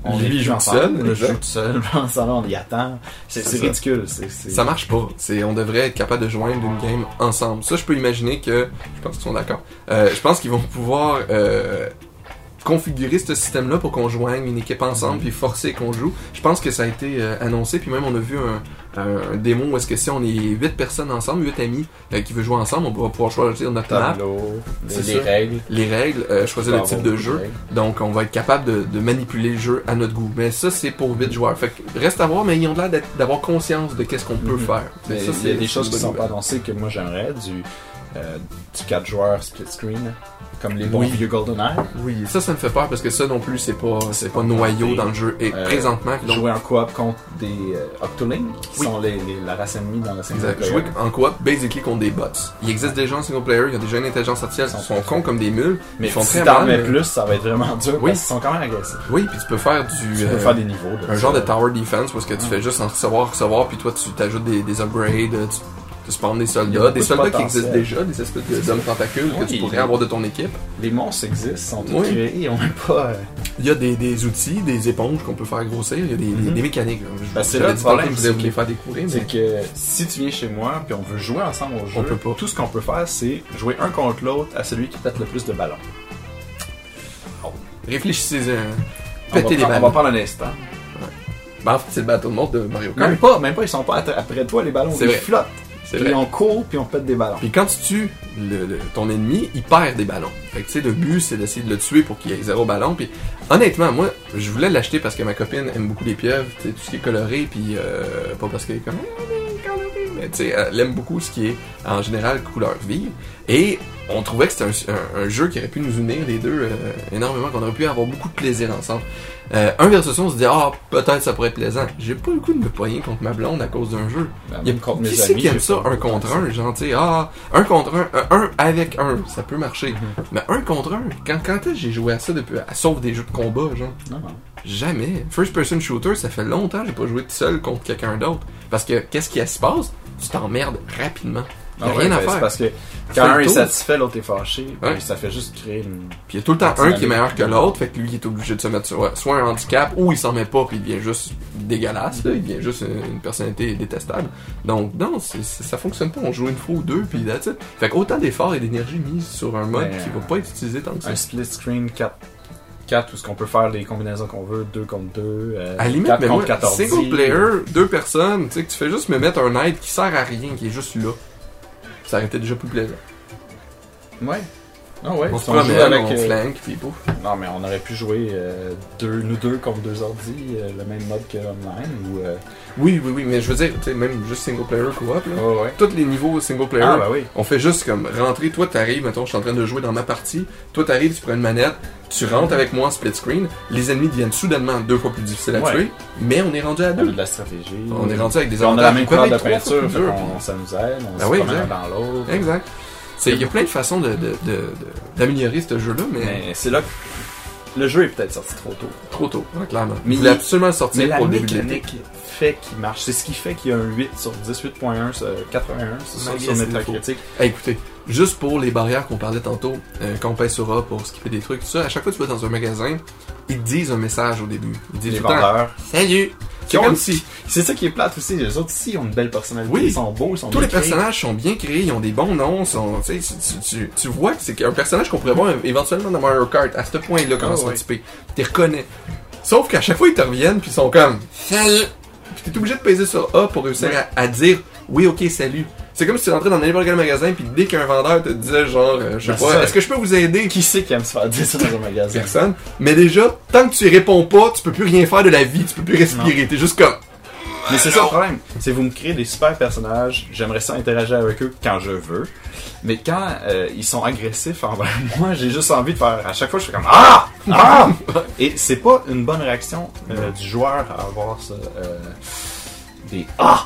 on Lui, joue ensemble. seul, Là, je joue tout seul. On y attend. C'est ridicule. Ça marche pas. On devrait être capable de joindre une game ensemble. Ça, je peux imaginer que, je pense qu'ils sont d'accord. Euh, je pense qu'ils vont pouvoir euh, configurer ce système-là pour qu'on joigne une équipe ensemble puis forcer qu'on joue. Je pense que ça a été euh, annoncé puis même on a vu un, un, un démo où est-ce que si on est 8 personnes ensemble, 8 amis euh, qui veulent jouer ensemble, on va pouvoir choisir notre map, tableau, C'est les, règles. les règles, euh, choisir le type de jeu. règles. Donc, on va être capable de, de manipuler le jeu à notre goût. Mais ça, c'est pour 8 joueurs. Fait que reste à voir, mais ils ont l'air d'être- d'avoir conscience de qu'est-ce qu'on peut Mhm. faire. Mais ça, il y a c'est- des choses qui sont pas annoncées que moi j'aimerais, du, euh, du 4 joueurs split screen, comme les bons Oui. vieux GoldenEye. Oui, ça, ça me fait peur parce que ça non plus, c'est pas, c'est pas noyau dans le jeu. Et Euh, présentement, donc, Jouer en coop contre des euh, Octolings, qui Oui. sont les, les- la race ennemie dans la single exact, player. jouer en coop, basically contre des bots. Il existe déjà en single player, il y a déjà une intelligence artificielle, ils Ils sont sont cons comme des mules. Mais ils font si très t'en mets mais- plus, ça va être vraiment dur Oui. parce qu'ils sont quand même agressifs. Oui, puis tu peux faire du. Tu peux euh, faire des niveaux. un genre de tower defense parce que tu Mm. fais juste en recevoir, recevoir, puis toi tu t'ajoutes des, des upgrades, euh, tu, tu spawns des soldats, des de soldats qui existent déjà, des espèces de- d'hommes tentacules que tu pourrais avoir de ton équipe. Les monstres existent, sont tous Oui. créés, ils ont même pas... euh, Il y a des, des outils, des éponges qu'on peut faire grossir, il y a des, Mhm. des mécaniques. Je- Ben, c'est là le problème, que je voulais vous les faire découvrir, mais C'est que si tu viens chez moi puis on veut jouer ensemble au jeu, On peut pas. tout ce qu'on peut faire, c'est jouer un contre l'autre à celui qui pète le plus de ballons. réfléchissez-en. On va, Pétez des prendre, on va ballons. prendre un instant. Ben, en fait, c'est le bateau de monde de Mario Kart. Même pas, même pas, ils sont pas après toi les ballons, C'est ils vrai. flottent. C'est Puis vrai. on court, puis on pète des ballons. Puis quand tu tues le- le- ton ennemi, il perd des ballons. Fait que tu sais, le but c'est d'essayer de le tuer pour qu'il ait zéro ballon. Puis honnêtement, moi, je voulais l'acheter parce que ma copine aime beaucoup les pieuvres, tout ce qui est coloré, puis euh, pas parce qu'elle est comme mais coloré, mais tu sais, elle aime beaucoup ce qui est en général couleur vive. Et on trouvait que c'était un, un- un jeu qui aurait pu nous unir les deux euh, énormément, qu'on aurait pu avoir beaucoup de plaisir ensemble. Euh, un versus on se dit ah peut-être ça pourrait être plaisant. J'ai pas le coup de me poigner contre ma blonde à cause d'un jeu. Ben, Il y a même contre mes qui c'est amis, qui aime ça, un contre un, genre, tu sais, ah, un contre un, un avec un, ça peut marcher. Mhm. Mais un contre un, quand, quand est-ce que j'ai joué à ça depuis, à, sauf des jeux de combat, genre, Non, non. jamais. First person shooter, ça fait longtemps que j'ai pas joué tout seul contre quelqu'un d'autre. Parce que, qu'est-ce qui se passe? Tu t'emmerdes rapidement. A Ah ouais, rien à ben, c'est faire. parce que quand un est satisfait, l'autre est fâché. Ouais. ça fait juste créer une. Puis il y a tout le temps un qui est meilleur que l'autre, fait que lui il est obligé de se mettre sur soit un handicap ou il s'en met pas puis il devient juste dégueulasse, là, il devient juste une, une personnalité détestable. Donc non, ça fonctionne pas, on joue une fois ou deux puis that's it. Fait qu'autant d'efforts et d'énergie mis sur un mode Mais, qui va pas être utilisé tant que ça. Un split screen 4. 4 où ce qu'on peut faire les combinaisons qu'on veut, 2 contre 2, euh, À la limite, 4 mais moi, contre 14. single player, deux personnes, tu sais, que tu fais juste me mettre un aide qui sert à rien, qui est juste là. Ça aurait été déjà plus plaisant. Ouais. Ah ouais, on se promène, avec, on euh, puis. Non, mais on aurait pu jouer euh, deux, nous deux contre deux ordi, euh, le même mode que online, ou... Euh... Oui, oui, oui, mais je veux dire, tu sais, même juste single player co-op, là. Ouais. Tous les niveaux single player, Ah, bah oui. On fait juste comme rentrer, toi t'arrives, mettons, je suis en train de jouer dans ma partie, toi t'arrives, tu prends une manette, tu rentres avec moi en split screen, les ennemis deviennent soudainement deux fois plus difficiles à Ouais. tuer, mais on est rendu à On a deux. de la stratégie. On est rendu avec des Puis on a la avantages même couleur de peinture, ça nous aide, on Ah se oui, exact. dans l'autre. Exact. Il y a plein de façons de, de- de- de- d'améliorer ce jeu-là, mais, Mais c'est là que le jeu est peut-être sorti trop tôt. trop tôt, ouais, clairement. Mais il voulait il- absolument sortir Mais la pour le début de l'été. mécanique fait qu'il marche. C'est ce qui fait qu'il y a un 8 sur 10, 8.1 sur 81, c'est ça, Malgré sur ses Metacritic. Hey, écoutez, juste pour les barrières qu'on parlait tantôt, euh, quand on pèse sur A pour skipper des trucs, tout ça, à chaque fois que tu vas dans un magasin, ils te disent un message au début. Ils disent Les tout le temps, vendeurs. Salut! Qui C'est comme ça qui est plate aussi. Les autres ici ont une belle personnalité. Oui. Ils sont beaux, ils sont tous les créés. personnages sont bien créés, ils ont des bons noms, sont, tu, vois que c'est un personnage qu'on pourrait voir éventuellement dans Mario Kart, à ce point-là, quand Ah ils sont typés. Tu reconnais. Sauf qu'à chaque fois, ils te reviennent, puis ils sont comme Salut! Puis t'es obligé de peser sur A pour réussir à dire Oui, ok, salut. C'est comme si tu rentrais dans n'importe quel magasin, puis dès qu'un vendeur te disait genre, euh, je sais Ben, pas, est-ce que je peux vous aider? Qui c'est qui aime se faire dire ça dans un magasin? Personne. Mais déjà, tant que tu y réponds pas, tu peux plus rien faire de la vie, tu peux plus respirer. T'es juste comme Mais c'est ça le problème. C'est vous me créez des super personnages. J'aimerais ça interagir avec eux quand je veux. Mais quand euh, ils sont agressifs envers moi, j'ai juste envie de faire. À chaque fois, je fais comme Ah! Ah! Et c'est pas une bonne réaction euh, du joueur à avoir ça. euh, des Ah!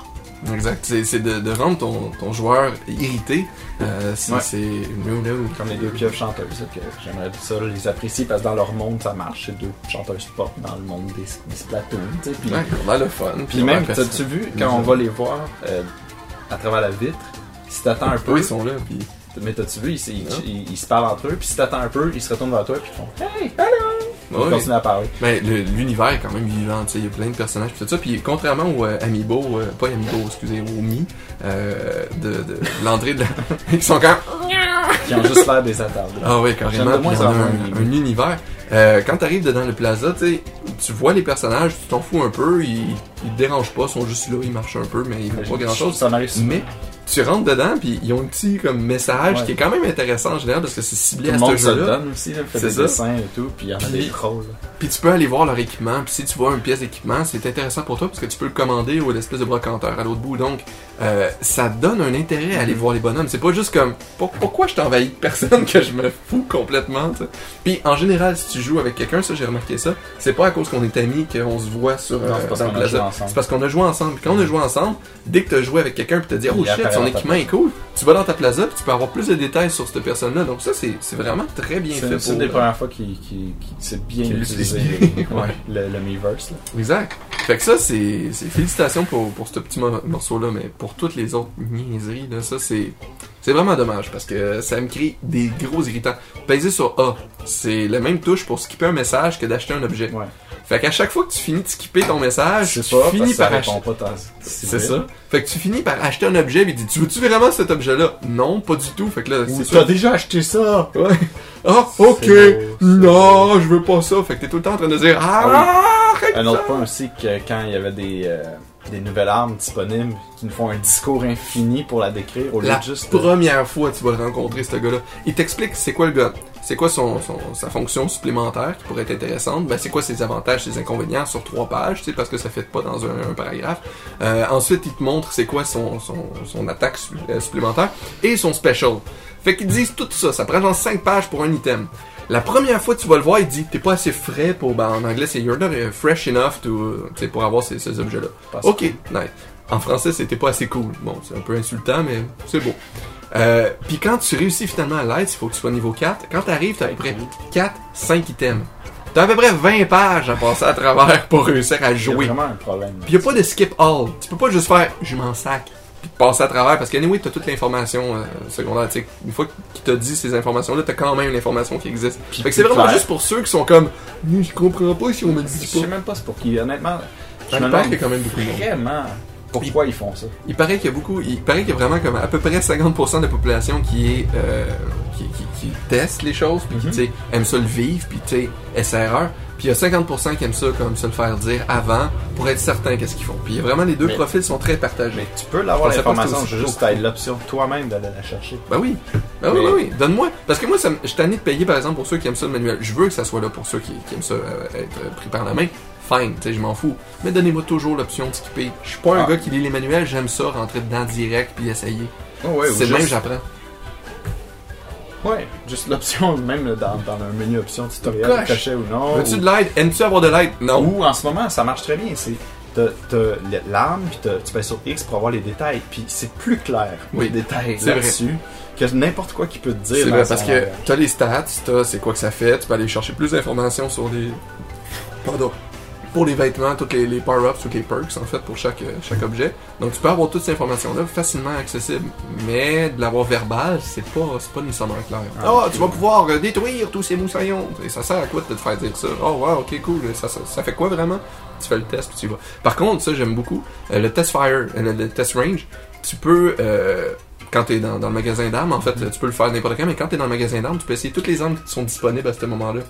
Exact. C'est de, de rendre ton, ton joueur irrité. Euh, c'est. Ouais. c'est-. Comme les deux pieuvres chanteuses. que J'aimerais ça les apprécier parce que dans leur monde, ça marche. C'est deux chanteuses pop dans le monde des, des Splatoon. tu sais, Puis, Ouais, on a le fun. puis même, t'as-tu vu, quand on va les voir euh, à travers la vitre, si t'attends un peu, ils sont là, puis. Mais t'as-tu vu, ils, se- ils- Non. ils- ils se parlent entre eux, puis si t'attends un peu, ils se retournent vers toi, puis ils font Hey, hello! Ils Ouais. continuent à parler. Mais le- l'univers est quand même vivant, tu sais, il y a plein de personnages, tout ça. Puis contrairement au euh, Amiibo, euh, pas Amiibo, excusez, au Mi, euh, de, de l'entrée de la... Ils sont quand Qui ont juste l'air des attardés. Ah oui, carrément. moins un, un univers. Euh, quand t'arrives dedans le plaza, tu vois les personnages, tu t'en fous un peu, ils, ils te dérangent pas, ils sont juste là, ils marchent un peu, mais ils font pas grand chose. Ça m'arrive souvent. Mais tu rentres dedans, puis ils ont un petit comme message Ouais. qui est quand même intéressant en général parce que c'est ciblé Tout à ce jeu-là. donne aussi, là, fait C'est des ça. dessins et tout, puis il y en a des trolls. Puis tu peux aller voir leur équipement, puis si tu vois une pièce d'équipement, c'est intéressant pour toi parce que tu peux le commander ou l'espèce de brocanteur à l'autre bout. Donc, euh, ça donne un intérêt à aller voir les bonhommes. C'est pas juste comme pour- pourquoi je t'envahis de personne que je me fous complètement. tu sais? Puis en général, si tu joues avec quelqu'un, ça j'ai remarqué ça, c'est pas à cause qu'on est amis qu'on se voit sur Non, euh, dans le qu'on a plaza. joué ensemble. C'est parce qu'on a joué ensemble. Puis quand on a joué ensemble, dès que tu as joué avec quelqu'un puis t'as dit oh shit, son équipement est cool, tu vas dans ta plaza puis tu peux avoir plus de détails sur cette personne-là. Donc ça c'est vraiment très bien fait C'est une des euh, premières fois qui, qui, c'est bien utilisé le, Miiverse. Là. Exact. Fait que ça, c'est félicitations pour, pour ce petit mo- morceau-là, mais pour toutes les autres niaiseries, là, ça, c'est c'est vraiment dommage parce que ça me crée des gros irritants. Peser sur A, c'est la même touche pour skipper un message que d'acheter un objet. Ouais. Fait qu'à chaque fois que tu finis de skipper ton message, tu pas, finis par acheter. C'est ça. Fait que tu finis par acheter un objet et dis Tu veux-tu vraiment cet objet-là? Non, pas du tout. Fait que là, c'est tu as déjà acheté ça! Ouais. Ah, ok. Beau, non, je veux pas ça. Fait que t'es tout le temps en train de dire Ah, arrête Un ça. autre point aussi, que quand il y avait des, euh, des nouvelles armes disponibles qui nous font un discours infini pour la décrire au lieu La de juste. euh, première fois que tu vas rencontrer, ce gars-là, il t'explique c'est quoi le gars, c'est quoi son, son- sa fonction supplémentaire qui pourrait être intéressante, ben c'est quoi ses avantages, ses inconvénients sur trois pages, parce que ça fait pas dans un, un paragraphe. Euh, ensuite, il te montre c'est quoi son, son, son attaque euh, supplémentaire et son special. Fait qu'ils disent tout ça, ça prend genre 5 pages pour un item. La première fois que tu vas le voir, il dit t'es pas assez frais pour, ben en anglais c'est you're not uh, fresh enough to, uh, tu pour avoir ces, ces objets-là. Ok, nice. En français, c'était pas assez cool. Bon, c'est un peu insultant, mais c'est beau. Euh, Puis quand tu réussis finalement à l'aide, il faut que tu sois niveau 4. Quand t'arrives, t'as à peu près 4, 5 items. T'as à peu près 20 pages à passer à travers pour réussir à Il y a jouer. vraiment un problème. Puis y a pas de skip all. Tu peux pas juste faire je m'en sac puis te passer à travers parce qu'anyway t'as toute l'information euh, secondaire. Une fois qu'il t'a dit ces informations-là, t'as quand même l'information qui existe. Fait que c'est vraiment clair. juste pour ceux qui sont comme je comprends pas si on me le Je dit sais pas. même pas c'est pour qui. Honnêtement, je me demande qu'il y a quand même beaucoup de vraiment pourquoi ils font ça? Il paraît qu'il y a beaucoup, il paraît qu'il y a vraiment comme à peu près 50% de la population qui est euh, qui, qui, qui teste les choses, puis qui tu sais, aime ça le vivre, puis tu sais, erreur. Puis il y a 50% qui aiment ça comme se le faire dire avant pour être certain qu'est-ce qu'ils font. Puis vraiment les deux Mais- profils sont très partagés. Mais tu peux l'avoir Je l'information, aussi juste l'option toi-même d'aller la chercher. Ben oui. Ben oui, ben oui. Donne-moi. Parce que moi, ça, je tanné de payer, par exemple, pour ceux qui aiment ça le manuel. Je veux que ça soit là pour ceux qui, qui aiment ça euh, être euh, pris par la main. Fine, tu sais, je m'en fous. Mais donnez-moi toujours l'option de skipper. Je suis pas un Ah. gars qui lit les manuels, j'aime ça, rentrer dedans direct puis essayer. Oh, ouais, ou C'est le même, j'apprends. Ouais, juste l'option, même dans, dans un menu option tutoriel, cachet ou non. Veux-tu ou- de l'aide? Aimes-tu avoir de l'aide? Non. Ou en ce moment, ça marche très bien. C'est t'as t'as l'arme, puis t'as- tu payes sur X pour avoir les détails, puis c'est plus clair Oui, les détails c'est là-dessus que n'importe quoi qui peut te dire. C'est vrai, parce que t'as les stats, t'as c'est quoi que ça fait, tu peux aller chercher plus d'informations sur les. Pardon. Pour les vêtements, toutes les, les power-ups, toutes les perks en fait pour chaque, euh, chaque objet. Donc tu peux avoir toutes ces informations-là facilement accessibles. Mais de l'avoir verbal, c'est pas, c'est pas nécessairement clair. Ah, Ah, ok. tu vas pouvoir euh, détruire tous ces moussaillons. Et ça sert à quoi de te faire dire ça? Oh wow, ok cool. Ça, ça, ça fait quoi vraiment? Tu fais le test puis tu vas. Par contre, ça j'aime beaucoup. euh, le test fire, euh, le, test range, tu peux. euh, quand t'es dans, dans le magasin d'armes, en fait, tu peux le faire n'importe quand, mais quand t'es dans le magasin d'armes, tu peux essayer toutes les armes qui sont disponibles à ce moment-là.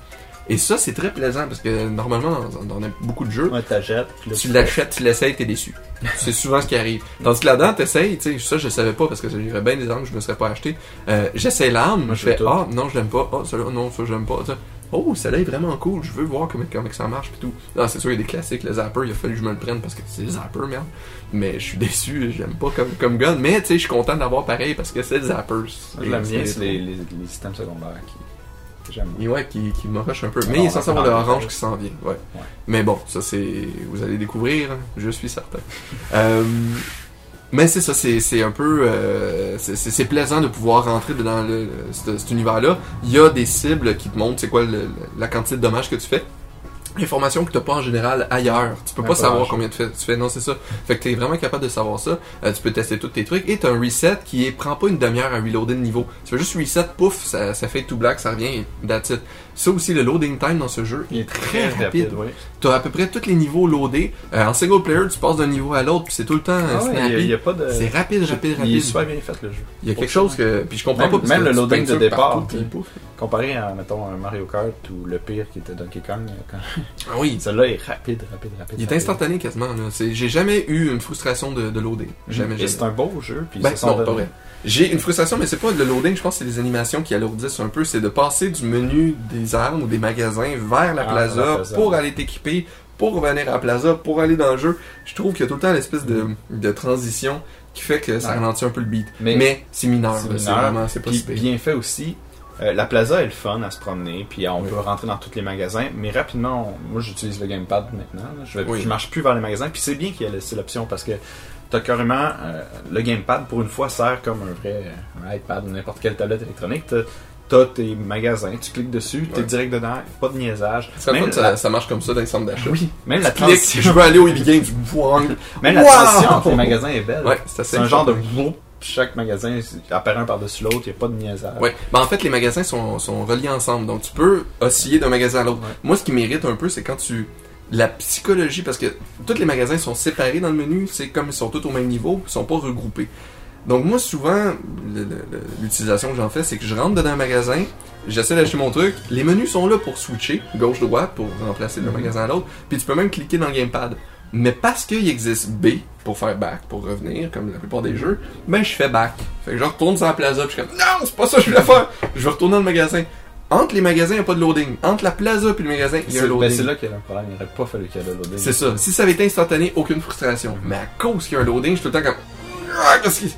Et ça, c'est très plaisant parce que normalement, dans, dans beaucoup de jeux, Ouais, tu l'achètes, tu l'essayes, t'es déçu. c'est souvent ce qui arrive. Tandis que là-dedans, t'essayes, tu sais, ça je savais pas parce que j'aurais bien des armes que je me serais pas acheté. Euh, J'essaie l'arme, je je fais ah non je l'aime pas, ah celle-là non ça j'aime pas. Ça. Oh celle-là est vraiment cool, je veux voir comment, comment ça marche pis tout. Non c'est sûr il y a des classiques, le zapper, il a fallu que je me le prenne parce que c'est le zapper merde. Mais je suis déçu, j'aime pas comme, comme gun. Mais tu sais je suis content d'avoir pareil parce que c'est le zapper. Moi, je l'aime bien, c'est les, les, les systèmes secondaires qui, j'aime. Ouais, qui, qui un peu. Mais il est on censé va avoir le orange qui s'en vient. Ouais. Ouais. Mais bon, ça c'est. Vous allez découvrir, hein, je suis certain. Euh, mais c'est ça, c'est c'est un peu. euh, c'est- plaisant de pouvoir rentrer dans le, cet, cet univers-là. Il y a des cibles qui te montrent c'est quoi le- la quantité de dommages que tu fais. Information que tu pas en général ailleurs. Tu peux pas savoir combien tu fais. Tu fais non, c'est ça. Fait que tu es vraiment capable de savoir ça. Euh, tu peux tester tous tes trucs. Et tu as un reset qui est, prend pas une demi-heure à reloader le niveau. Tu fais juste reset, pouf, ça, ça fait tout black, ça revient et that's it. Ça aussi, le loading time dans ce jeu Il est très rapide. oui. Tu as à peu près tous les niveaux loadés. Euh, en single player, tu passes d'un niveau à l'autre, puis c'est tout le temps Ah ouais, il y a- snappy. il y a pas de. C'est rapide, rapide, Il est rapide. super bien fait le jeu. Il y a quelque chose que. Puis je comprends Même- pas. même que le loading de départ, partout, puis-. Comparé à, mettons, un Mario Kart ou le pire qui était Donkey Kong, quand... Ah oui, celui-là est rapide, rapide, rapide. il est instantané quasiment. là. C'est- J'ai jamais eu une frustration de, de loader. Jamais, Et jamais. c'est un beau jeu, puis Ben, non, pas vrai. J'ai une frustration, mais c'est pas le loading, je pense que c'est les animations qui alourdissent un peu. C'est de passer du menu des armes ou des magasins vers la Ah, plaza, la plaza. pour aller t'équiper, pour revenir à la plaza, pour aller dans le jeu. Je trouve qu'il y a tout le temps l'espèce de, de transition qui fait que ça Ouais. ralentit un peu le beat. Mais- Mais, c'est mineur, C'est là, c'est mineur, vraiment, c'est pas Puis si pire. bien fait aussi. Euh, la plaza est le fun à se promener, puis on Oui. peut rentrer dans tous les magasins, mais rapidement, on- moi j'utilise le gamepad maintenant. Je, vais, Oui. je marche plus vers les magasins, puis c'est bien qu'il y ait laissé l'option parce que t'as carrément euh, le gamepad pour une fois sert comme un vrai un iPad ou n'importe quelle tablette électronique. T'as- tes magasins, tu cliques dessus, t'es Ouais. direct dedans, pas de niaisage. Même fun, ça, la- ça marche comme ça dans les centres d'achat. Oui, même la cliques, transition, je veux aller au Games, la transition entre les magasins est belle. Ouais, c'est un genre de chaque magasin apparaît un par-dessus l'autre, il n'y a pas de niaisage. Ouais. Ben, en fait, les magasins sont, sont reliés ensemble. Donc, tu peux osciller d'un magasin à l'autre. Ouais. Moi, ce qui m'irrite un peu, c'est quand tu. La psychologie, parce que tous les magasins sont séparés dans le menu, c'est comme ils sont tous au même niveau, ils sont pas regroupés. Donc, moi, souvent, l'utilisation que j'en fais, c'est que je rentre dans un magasin, j'essaie d'acheter mon truc, les menus sont là pour switcher, gauche-droite, pour remplacer d'un Mhm. magasin à l'autre, puis tu peux même cliquer dans le gamepad. Mais parce qu'il existe B pour faire back, pour revenir, comme la plupart des jeux, ben je fais back. Fait que je retourne sur la plaza, puis je suis comme non, c'est pas ça que je voulais faire. Je vais retourner dans le magasin. Entre les magasins, il n'y a pas de loading. Entre la plaza et le magasin, il y a un ben, loading. c'est là qu'il y a un problème. Il n'aurait pas fallu qu'il y ait le loading. C'est ça. Si ça avait été instantané, aucune frustration. Mais à cause qu'il y a un loading, je suis tout le temps comme. Ah, qu'est-ce qui.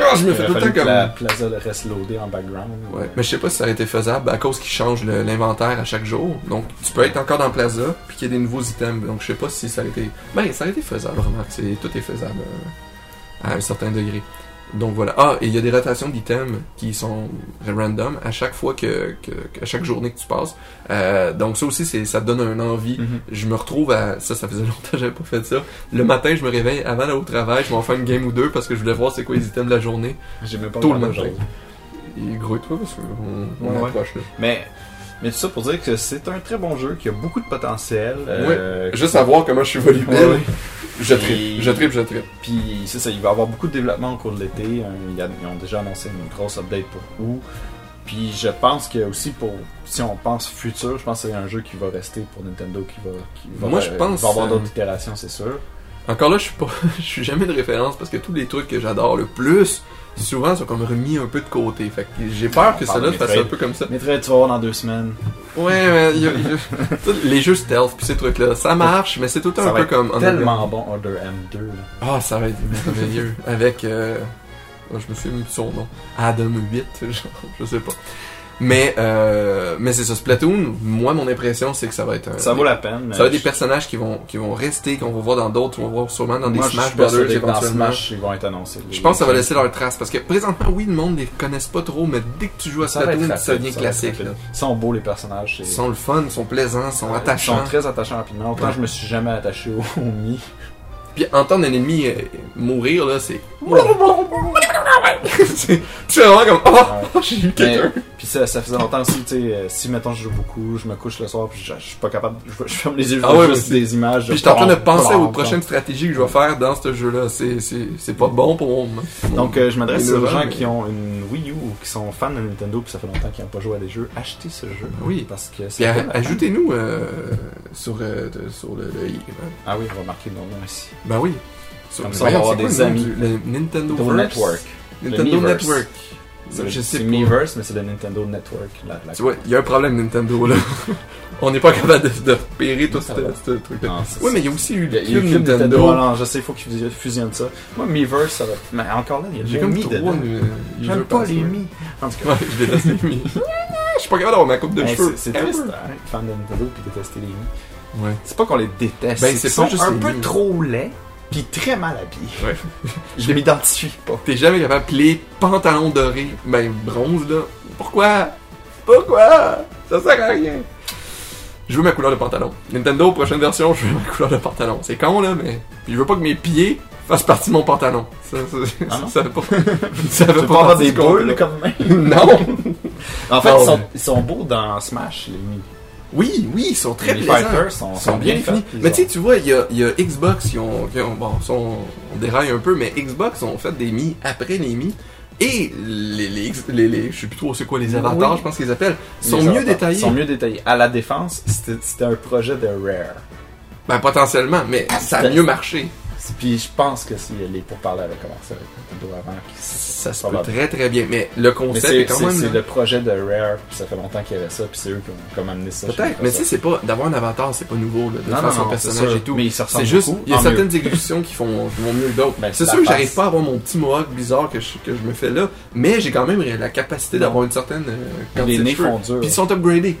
Ah, je me fais tout le temps que comme. la plaza reste loadée en background. Ouais, mais je sais pas si ça aurait été faisable à cause qu'ils changent l'inventaire à chaque jour. Donc tu peux être encore dans Plaza puis qu'il y a des nouveaux items. Donc je sais pas si ça aurait été. Ben ça aurait été faisable, remarque. C'est... Tout est faisable euh, à un certain degré. Donc voilà. Ah, et il y a des rotations d'items qui sont random à chaque fois que, que, à chaque journée que tu passes. Euh, donc ça aussi, c'est, ça te donne un envie. Mhm. Je me retrouve à. Ça, ça faisait longtemps que j'avais pas fait ça. Le matin, je me réveille avant d'aller au travail, je vais en faire une game ou deux parce que je voulais voir c'est quoi les items de la journée. J'ai même pas Tout le matin. Il et toi parce qu'on on Ouais, approche là. Mais, mais tout ça pour dire que c'est un très bon jeu, qui a beaucoup de potentiel. euh, Juste à voir comment je suis volubile. Ouais. Je tripe, je tripe, je tripe. Puis c'est ça, il va y avoir beaucoup de développement au cours de l'été. Euh, Ils ont déjà annoncé une grosse update pour où. Puis je pense que aussi pour si on pense futur, je pense que c'est un jeu qui va rester pour Nintendo qui va qui va, Moi, je euh, pense, va avoir euh, d'autres itérations, c'est sûr. Encore là, je suis pas, je suis jamais de référence parce que tous les trucs que j'adore le plus, souvent sont comme remis un peu de côté. Fait que j'ai peur que là de fasse Metroid. un peu comme ça. Mais très tu vas voir dans deux semaines. Ouais, mais y a- y les jeux stealth puis ces trucs là, ça marche, mais c'est tout un peu comme Tellement bon Order M2. là. Ah, ça va être merveilleux avec euh, oh, je me suis mis son nom. Adam 8, genre, je sais pas. Mais euh, mais c'est ça Splatoon, moi mon impression c'est que ça va être un Ça vaut la peine. mais Ça va être des je- personnages qui vont, qui vont rester, qu'on va voir dans d'autres, on va voir sûrement dans des Moi, Smash Brothers éventuellement. Smash, ils vont être annoncés. Je pense que ça va laisser leur trace parce que présentement, oui, le monde les connaisse pas trop, mais dès que tu joues à Ça Splatoon, rapide, ça devient ça va être classique. Ils sont beaux les personnages. Ils sont le fun, ils sont plaisants, ils sont Ils attachants. sont très attachants rapidement. Autant Ouais. je me suis jamais attaché au, au Mi. Puis entendre un ennemi euh, mourir, là, c'est. C'est- vraiment comme. Oh, j'ai eu quelqu'un. Puis ça, ça faisait longtemps aussi, tu sais, euh, si mettons je joue beaucoup, je me couche le soir, puis je, je suis pas capable, je, je ferme les yeux, je Ah ouais, juste des images. Puis je suis en train de penser aux prochaines stratégies que je vais faire dans ce jeu-là. C'est, pas bon pour mon. mon- Donc euh, je m'adresse aux gens mais- qui ont une Wii U ou qui sont fans de Nintendo, puis ça fait longtemps qu'ils n'ont pas joué à des jeux, achetez ce jeu. Oui. Parce que c'est. ajoutez-nous sur, sur le, le- Ah oui, on va marquer nos noms ici. Ben oui. Comme ça, on va avoir des amis. Le Nintendo Network. Nintendo. Network. C'est. Miiverse, mais c'est le Nintendo Network. Tu vois, il y a un problème Nintendo là. On n'est pas capable de, repérer tout ce, truc-là. Non, Oui, mais il y a aussi eu le il y a Cube Nintendo. Nintendo. Alors, je sais, il faut qu'ils fusionnent ça. Moi, Miiverse, ça va. Mais encore là, il y a des comme Mi trois dedans. J'aime pas les. Mi. En tout cas, je déteste les Mi. Je suis pas capable d'avoir ma coupe de cheveux. c'est triste, hein, fan de Nintendo puis détester les Mi. Ouais. C'est pas qu'on les déteste, Ben, c'est pas juste un peu trop laids puis très mal habillés. Ouais. Je m'identifie pas. T'es jamais capable. Puis les pantalons dorés, ben bronze là. Pourquoi? Pourquoi? Ça sert à rien. Je veux ma couleur de pantalon. Nintendo, prochaine version, je veux ma couleur de pantalon. C'est con là, mais. Je veux pas que mes pieds fassent partie de mon pantalon. Ça, ça, Ah non? ça veut pas. ça veut pas pas avoir des boules comme même? Non En fait, Non, ils, sont, mais- ils sont beaux dans Smash, les. Oui, oui, ils sont très les plaisants. fighters sont, sont bien définis. faits, ils Mais tu sais, tu vois, il y a, il y a Xbox qui ont, qui ont- bon, sont, on déraille un peu, mais Xbox ont fait des Mi après les Mi. Et les, les, les, les- je sais plus trop c'est quoi les avatars, Oui. je pense qu'ils appellent, les sont mieux détaillés. sont mieux détaillés. À la défense, c'était un projet de Rare. Ben potentiellement, mais ça a mieux marché. Puis je pense que si les pourparlers avaient commencé avec Nintendo avant, Ça se peut très très bien, mais le concept c'est est quand même. c'est le projet de Rare, puis ça fait longtemps qu'il y avait ça, puis c'est eux qui ont comme amené ça. Peut-être, mais tu sais, c'est pas d'avoir un avatar, c'est pas nouveau là, de Non, faire non, son non, personnage et tout. Mais ils se ressemblent C'est juste, beaucoup, il y a certaines exécutions qui font, qui vont mieux que d'autres. Ben, c'est sûr que j'arrive pas à avoir mon petit mohawk bizarre que je, que je me fais là, mais j'ai quand même la capacité d'avoir une certaine euh, Les quantité de nez font dur. Puis ils sont upgradés.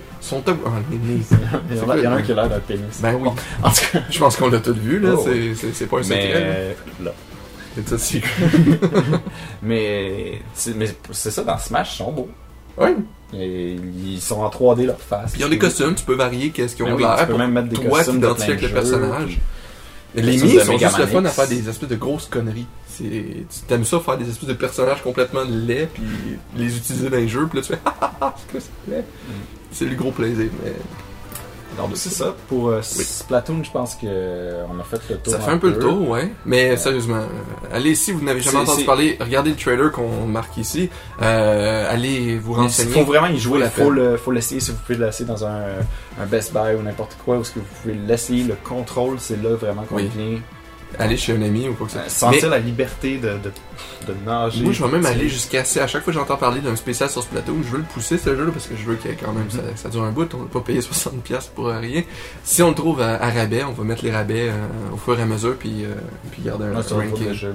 Ah. Il y en a, un qui a l'air d'un pénis. Ben oui. En tout cas, Je pense qu'on l'a tous vu, là. Oh, c'est, c'est, c'est pas un secret. mais. C'est c'est... Mais c'est mais c'est ça, dans Smash, ils sont beaux. Ouais. Et ils sont en 3D leur face. Puis ils ont des costumes, tu peux varier qu'est-ce qu'ils ont Ben oui, l'air tu peux même mettre des toi costumes de t'identifier avec le jeux, personnage. puis- les costumes mi de sont juste le fun à faire des espèces de grosses conneries. C'est, tu t'aimes ça faire des espèces de personnages complètement laids, puis les utiliser dans les jeux, puis là tu fais ah ah c'est quoi ça? Laid? Mm. C'est le gros plaisir, mais. C'est ça. Pour euh, Splatoon, je pense que euh, a fait le tour. Ça fait un peu le tour, ouais. Mais sérieusement, euh, allez, si vous n'avez jamais entendu parler, regardez le trailer qu'on marque ici. Euh, allez vous Il renseigner. faut vraiment y jouer. Il faut le- faut l'essayer si vous pouvez l'essayer dans un, un Best Buy ou n'importe quoi, où ce que vous pouvez l'essayer. Le contrôle, c'est là vraiment qu'on Oui. vient Allez chez un ami ou quoi que ce soit. sentir Mais la liberté de, de, de nager. moi, je vais même aller jusqu'à. À chaque fois que j'entends parler d'un spécial sur ce plateau, je veux le pousser ce jeu-là parce que je veux ait quand même. ça, Mhm. ça dure un bout. On va pas payer 60$ pour rien. Si on le trouve à, à rabais, on va mettre les rabais euh, au fur et à mesure puis, euh, puis garder un, Ouais, groupe ranking.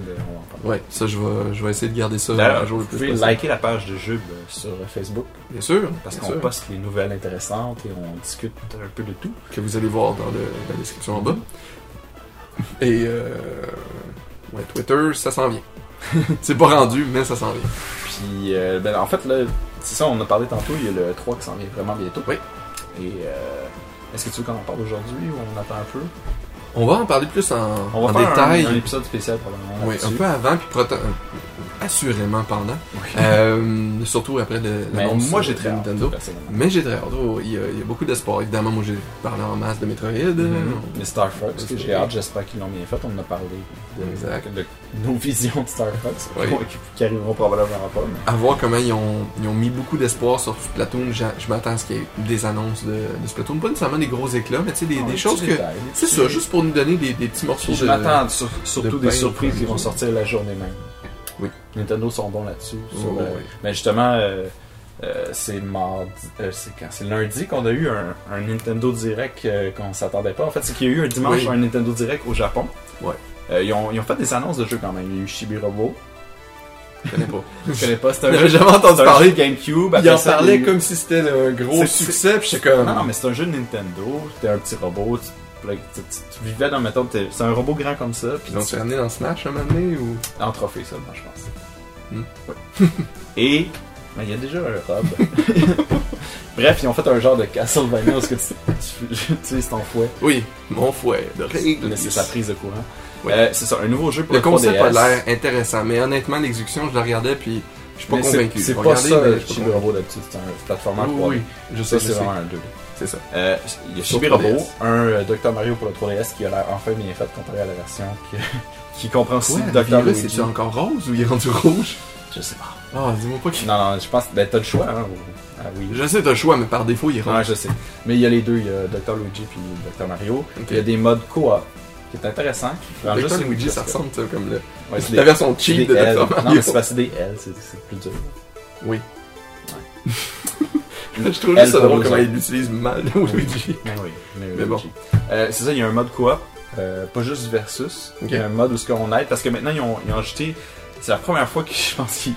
on. Ouais, ça, je vais, je vais essayer de garder ça un jour le vous plus pouvez possible. liker la page de Jube euh, sur Facebook Bien sûr, parce qu'on poste les nouvelles intéressantes et on discute un peu de tout. que vous allez voir dans le- la description en bas. Et euh, ouais, Twitter, ça s'en vient. c'est pas rendu, mais ça s'en vient. Puis, euh, ben, en fait, là, c'est ça, on a parlé tantôt, il y a le 3 qui s'en vient vraiment bientôt. Oui. Et euh, est-ce que tu veux qu'on en parle aujourd'hui ou on attend un peu? On va en parler plus en, On va en faire détail. un, un épisode spécial probablement. oui, un peu avant, puis assurément pendant. Oui. Euh, surtout après le, l'annonce moi, j'ai très hâte, Nintendo. Mais j'ai très hâte. Oh, il, y a, il y a beaucoup d'espoir. Évidemment, moi j'ai parlé en masse de Metroid. Mhm. euh, Mais Star Fox, que j'ai hâte, j'espère qu'ils l'ont bien fait. On en a parlé de, Exact. de nos visions de Star Fox, Oui. qui, qui arriveront probablement pas. Mais... à voir comment ils ont, ils ont mis beaucoup d'espoir sur Splatoon. J'a- Je m'attends à ce qu'il y ait des annonces de, de Splatoon. Pas nécessairement des gros éclats, mais tu sais, des, Ah, des choses que. C'est ça, juste pour nous donner des, des petits morceaux Puis je de. m'attends sur- surtout de des surprises qui vont sortir la journée même. Oui. Nintendo sont bons là-dessus. Oh, euh, oui. Mais justement, euh, euh, c'est mardi, euh, c'est quand? C'est lundi qu'on a eu un, un Nintendo Direct qu'on s'attendait pas. En fait, c'est qu'il y a eu un dimanche Oui. un Nintendo Direct au Japon. Ouais. Ils, ont, ils ont fait des annonces de jeux quand même. Il y a eu Chibi Robo. Je connais pas. Je connais pas, c'est un J'avais jeu. jamais entendu parler. de GameCube. Il après en eu- comme si c'était un gros succès, puis comme. Non, non, mais c'est un jeu de Nintendo. T'es un petit robot. Tu, tu- tu- tu vivais dans, mettons, t'es- c'est un robot grand comme ça. Puis Ils l'ont tu- ramené dans Smash un moment donné ou? En trophée seulement, je pense. Hmm. Ouais. Et ben, il y a déjà un robe. Bref, ils ont fait un genre de Castlevania où ce que tu, utilises ton fouet. Oui, mon fouet. Là, c'est sa prise de courant. Ouais. Euh, c'est ça, un nouveau jeu pour Le le, concept 3DS. a l'air intéressant, mais honnêtement, l'exécution, je le regardais, puis je suis pas Mais convaincu. C'est pas ça, Chibi. Robo d'habitude. C'est un platformer Oui, 3D. oui, je sais, c'est vraiment un 2D. C'est ça. Euh, il y a Chibi 3DS. Robo, un euh, Dr Mario pour le 3DS qui a l'air enfin bien fait comparé à la version qui, qui comprend aussi Ouais, Dr. Luigi. c'est-tu encore rose ou il est rendu rouge? Je sais pas. Ah, dis-moi pas qu'il. Non, non, je pense ben, t'as le choix. Hein, ah oui. Je sais, t'as le choix, mais par défaut, il est Ouais, rouge. je sais. Mais il y a les deux, il y a Dr. Luigi puis Dr. Mario. Il y a des modes coop qui est intéressant. Dr. juste Luigi, ça ressemble, ça, comme le... Ouais, c'est la version c'est cheap de. Dr. Non, Mario. mais c'est que c'est des L, c'est c'est plus dur. Oui. je trouve juste ça drôle comment nous il l'utilise mal, Luigi. Mais oui, mais, Mais bon. Euh, c'est ça, il y a un mode coop, euh, pas juste versus. Il y a un mode où ce qu'on aide, parce que maintenant ils ont, ils ont ajouté, c'est la première fois que je pense qu'ils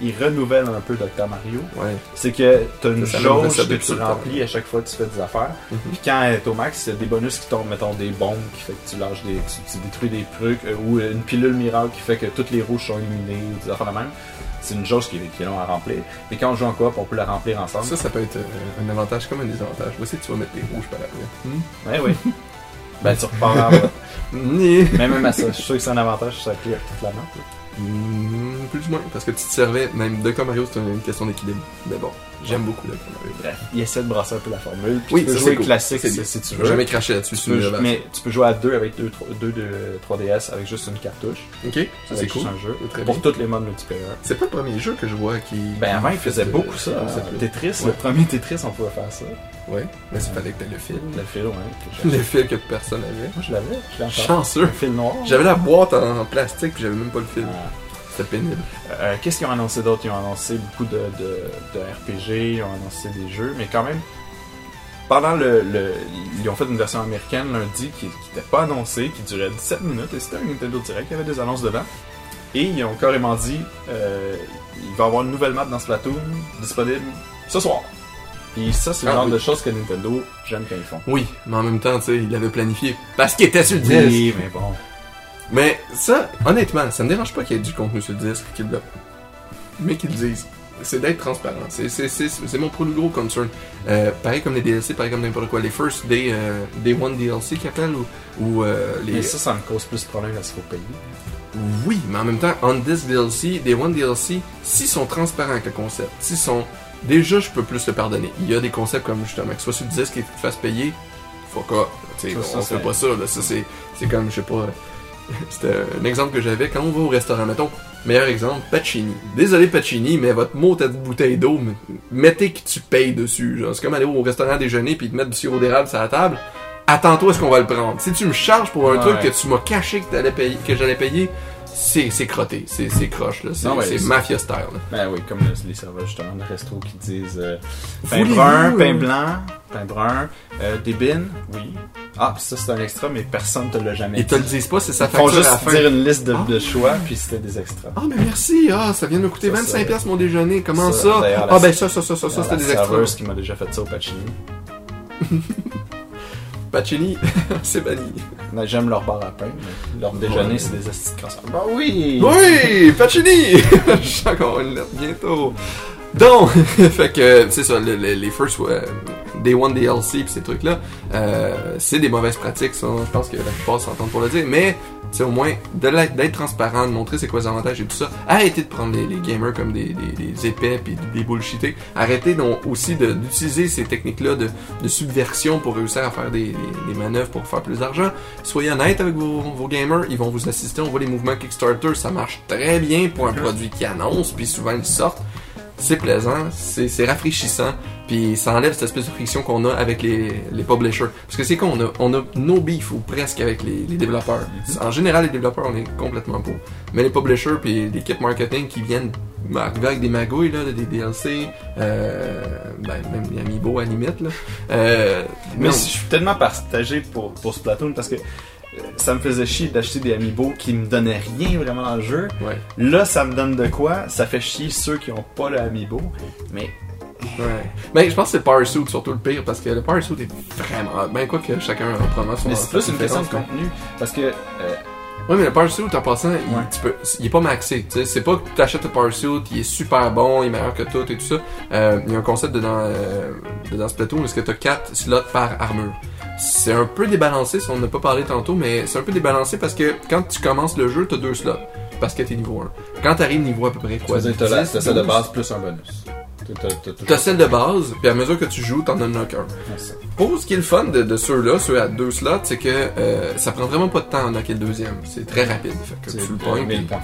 ils renouvellent un peu Dr. Mario. Ouais. C'est que t'as une Ça, ça renouvelle jauge ça que tu remplis à chaque fois que tu fais des affaires. Mhm. Puis quand elle est au max, il a des bonus qui tombent, mettons des bombes qui fait que tu lâches des. tu, tu détruis des trucs, euh, ou une pilule miracle qui fait que toutes les rouges sont éliminées, ou des affaires de même. C'est une jauge qui, est- qui est long à remplir. Mais quand on joue en coop, on peut la remplir ensemble. Ça, ça peut être euh, un avantage comme un désavantage. Voici, tu vas mettre les rouges par après. Hmm? Ouais, oui. ben tu repars en même à ça, je suis sûr que c'est un avantage, ça clear toute la map. Hmm, plus ou moins, parce que tu te servais, même Dr. Mario, c'est une question d'équilibre. Mais bon, j'aime beaucoup Dr. Mario. Bref, il essaie de brasser un peu la formule. Puis Oui, tu peux ça, jouer c'est cool. classique C'est si, tu veux. jamais cracher là-dessus. C'est mais tu peux jouer à deux avec deux, deux de 3DS avec juste une cartouche. Ok, ça c'est cool. un jeu. C'est très Pour tous les modes multiplayer. C'est pas le premier jeu que je vois qui. Ben avant, il faisait beaucoup ça. Tetris, le premier Tetris, on pouvait faire ça. Ouais, mais il fallait que t'aies le fil. Le fil, ouais. Le fil que personne avait. Moi, je l'avais. Chanceux. Le fil noir. J'avais la boîte en plastique puis j'avais même pas le fil. C'était pénible. Euh, Qu'est-ce qu'ils ont annoncé d'autre? Ils ont annoncé beaucoup de, de, de RPG, ils ont annoncé des jeux, mais quand même, pendant le, le- Ils ont fait une version américaine lundi qui n'était pas annoncée, qui durait 17 minutes, et c'était un Nintendo Direct, il y avait des annonces dedans. Et ils ont carrément dit euh, il va y avoir une nouvelle map dans Splatoon disponible ce soir. Puis ça, c'est le Ah, genre oui. de choses que Nintendo, j'aime quand ils font. Oui, mais en même temps, tu sais, il l'avait planifié parce qu'il était sur le. Oui, mais bon. Mais ça, honnêtement, ça me dérange pas qu'il y ait du contenu sur le disque, qu'ils le... mais qu'ils le disent. C'est d'être transparent. C'est, c'est, c'est, c'est mon plus gros concern. Euh, pareil comme les DLC, pareil comme n'importe quoi. Les First Day, euh, Day One DLC qu'ils appellent, ou, ou euh, les... Mais ça, ça me cause plus de problèmes parce qu'il faut payer. Oui, mais en même temps, On This DLC, Day One DLC, s'ils sont transparents avec le concept, s'ils sont... Déjà, je peux plus le pardonner. Il y a des concepts comme justement, que ce soit sur le disque et que tu te fasses payer, fuck. Tu sais, Ça, ça, on fait pas ça, là. Ça, c'est, c'est comme, je sais pas. C'était un exemple que j'avais quand on va au restaurant, mettons. Meilleur exemple, Pacini. Désolé Pacini, mais votre mot dit bouteille d'eau, mettez que tu payes dessus. Genre, c'est comme aller au restaurant déjeuner puis te mettre du sirop d'érable sur la table. Attends-toi à ce qu'on va le prendre? Si tu me charges pour un Ouais. truc que tu m'as caché que t'allais payer, que j'allais payer, c'est, c'est crotté, c'est, c'est croche là. C'est, ouais, mafia style. Là. Ben oui, comme le- les serveurs justement de resto qui disent euh, pain brun, euh, pain blanc, pain brun, euh, des bines, oui. Ah, puis ça c'est un extra, mais personne te l'a jamais Ils te le disent pas, c'est sa Ils font juste à la fin. dire une liste de, Ah. de choix, puis c'était des extras. Ah, mais merci, ah, ça vient de me coûter Ça, 25$ ça- piastres mon déjeuner, comment ça, ça? Ah, ben ça, ça, ça, ça, ça, c'était des serveuse extras. qui m'a déjà fait ça au Pacini. Pacini, c'est banni. Non, J'aime leur bar à pain, mais leur déjeuner Ouais. c'est des astuces de. Bah oui! Oui, Pacini! Je suis encore une lettre bientôt. Donc, fait que, c'est ça, le- le- les first euh, Day One DLC pis ces trucs-là, euh, c'est des mauvaises pratiques, ça, je pense que la plupart s'entendent pour le dire, mais, c'est au moins, d'être transparent, de montrer c'est quoi les avantages et tout ça, arrêtez de prendre les, les gamers comme des, des, des épais pis des bullshités, arrêtez donc aussi d'utiliser ces techniques-là de, de subversion pour réussir à faire des manœuvres pour faire plus d'argent, soyez honnête avec vos, vos gamers, ils vont vous assister, on voit les mouvements Kickstarter, ça marche très bien pour un produit qui annonce, puis souvent ils sortent. C'est plaisant, c'est rafraîchissant, puis ça enlève cette espèce de friction qu'on a avec les, les publishers. Parce que c'est qu'on a, on a no beef ou presque avec les, les développeurs. En général, les développeurs, on est complètement pour. Mais les publishers puis l'équipe marketing qui viennent arriver avec des magouilles, là, des DLC, euh, ben, même les Amiibo à la limite, là. Euh, Mais je suis tellement partagé pour, pour Splatoon parce que ça me faisait chier d'acheter des amiibo qui me donnaient rien vraiment dans le jeu. Ouais. Là, ça me donne de quoi? Ça fait chier ceux qui ont pas le amiibo. Mais Ouais. Ben, je pense que c'est le Power Suit surtout le pire parce que le Power Suit est vraiment. Ben, quoi que chacun a probablement son. Mais c'est plus une question de contenu. Parce que. euh, Ouais, mais le Power Suit, en passant, il, tu peux, il est pas maxé. C'est pas que tu achètes le Power Suit, il est super bon, il est meilleur que tout et tout ça. Euh, il y a un concept dedans, euh, dedans Splatoon, parce que tu as 4 slots par armure. C'est un peu débalancé, si on n'a pas parlé tantôt, mais c'est un peu débalancé parce que quand tu commences le jeu, tu as deux slots. Parce que t'es niveau 1. Quand t'arrives niveau à peu près quoi t'as la- 10, t'as celle de 12, base plus un bonus. T'as- t'as- t'as T'as celle de base, puis à mesure que tu joues, t'en unlock un. Ça. Pour ce qui est le fun de, de ceux-là, ceux à deux slots, c'est que euh, ça prend vraiment pas de temps à unlocker le deuxième. C'est très rapide. Fait que tu le pognes, 1000 puis- points.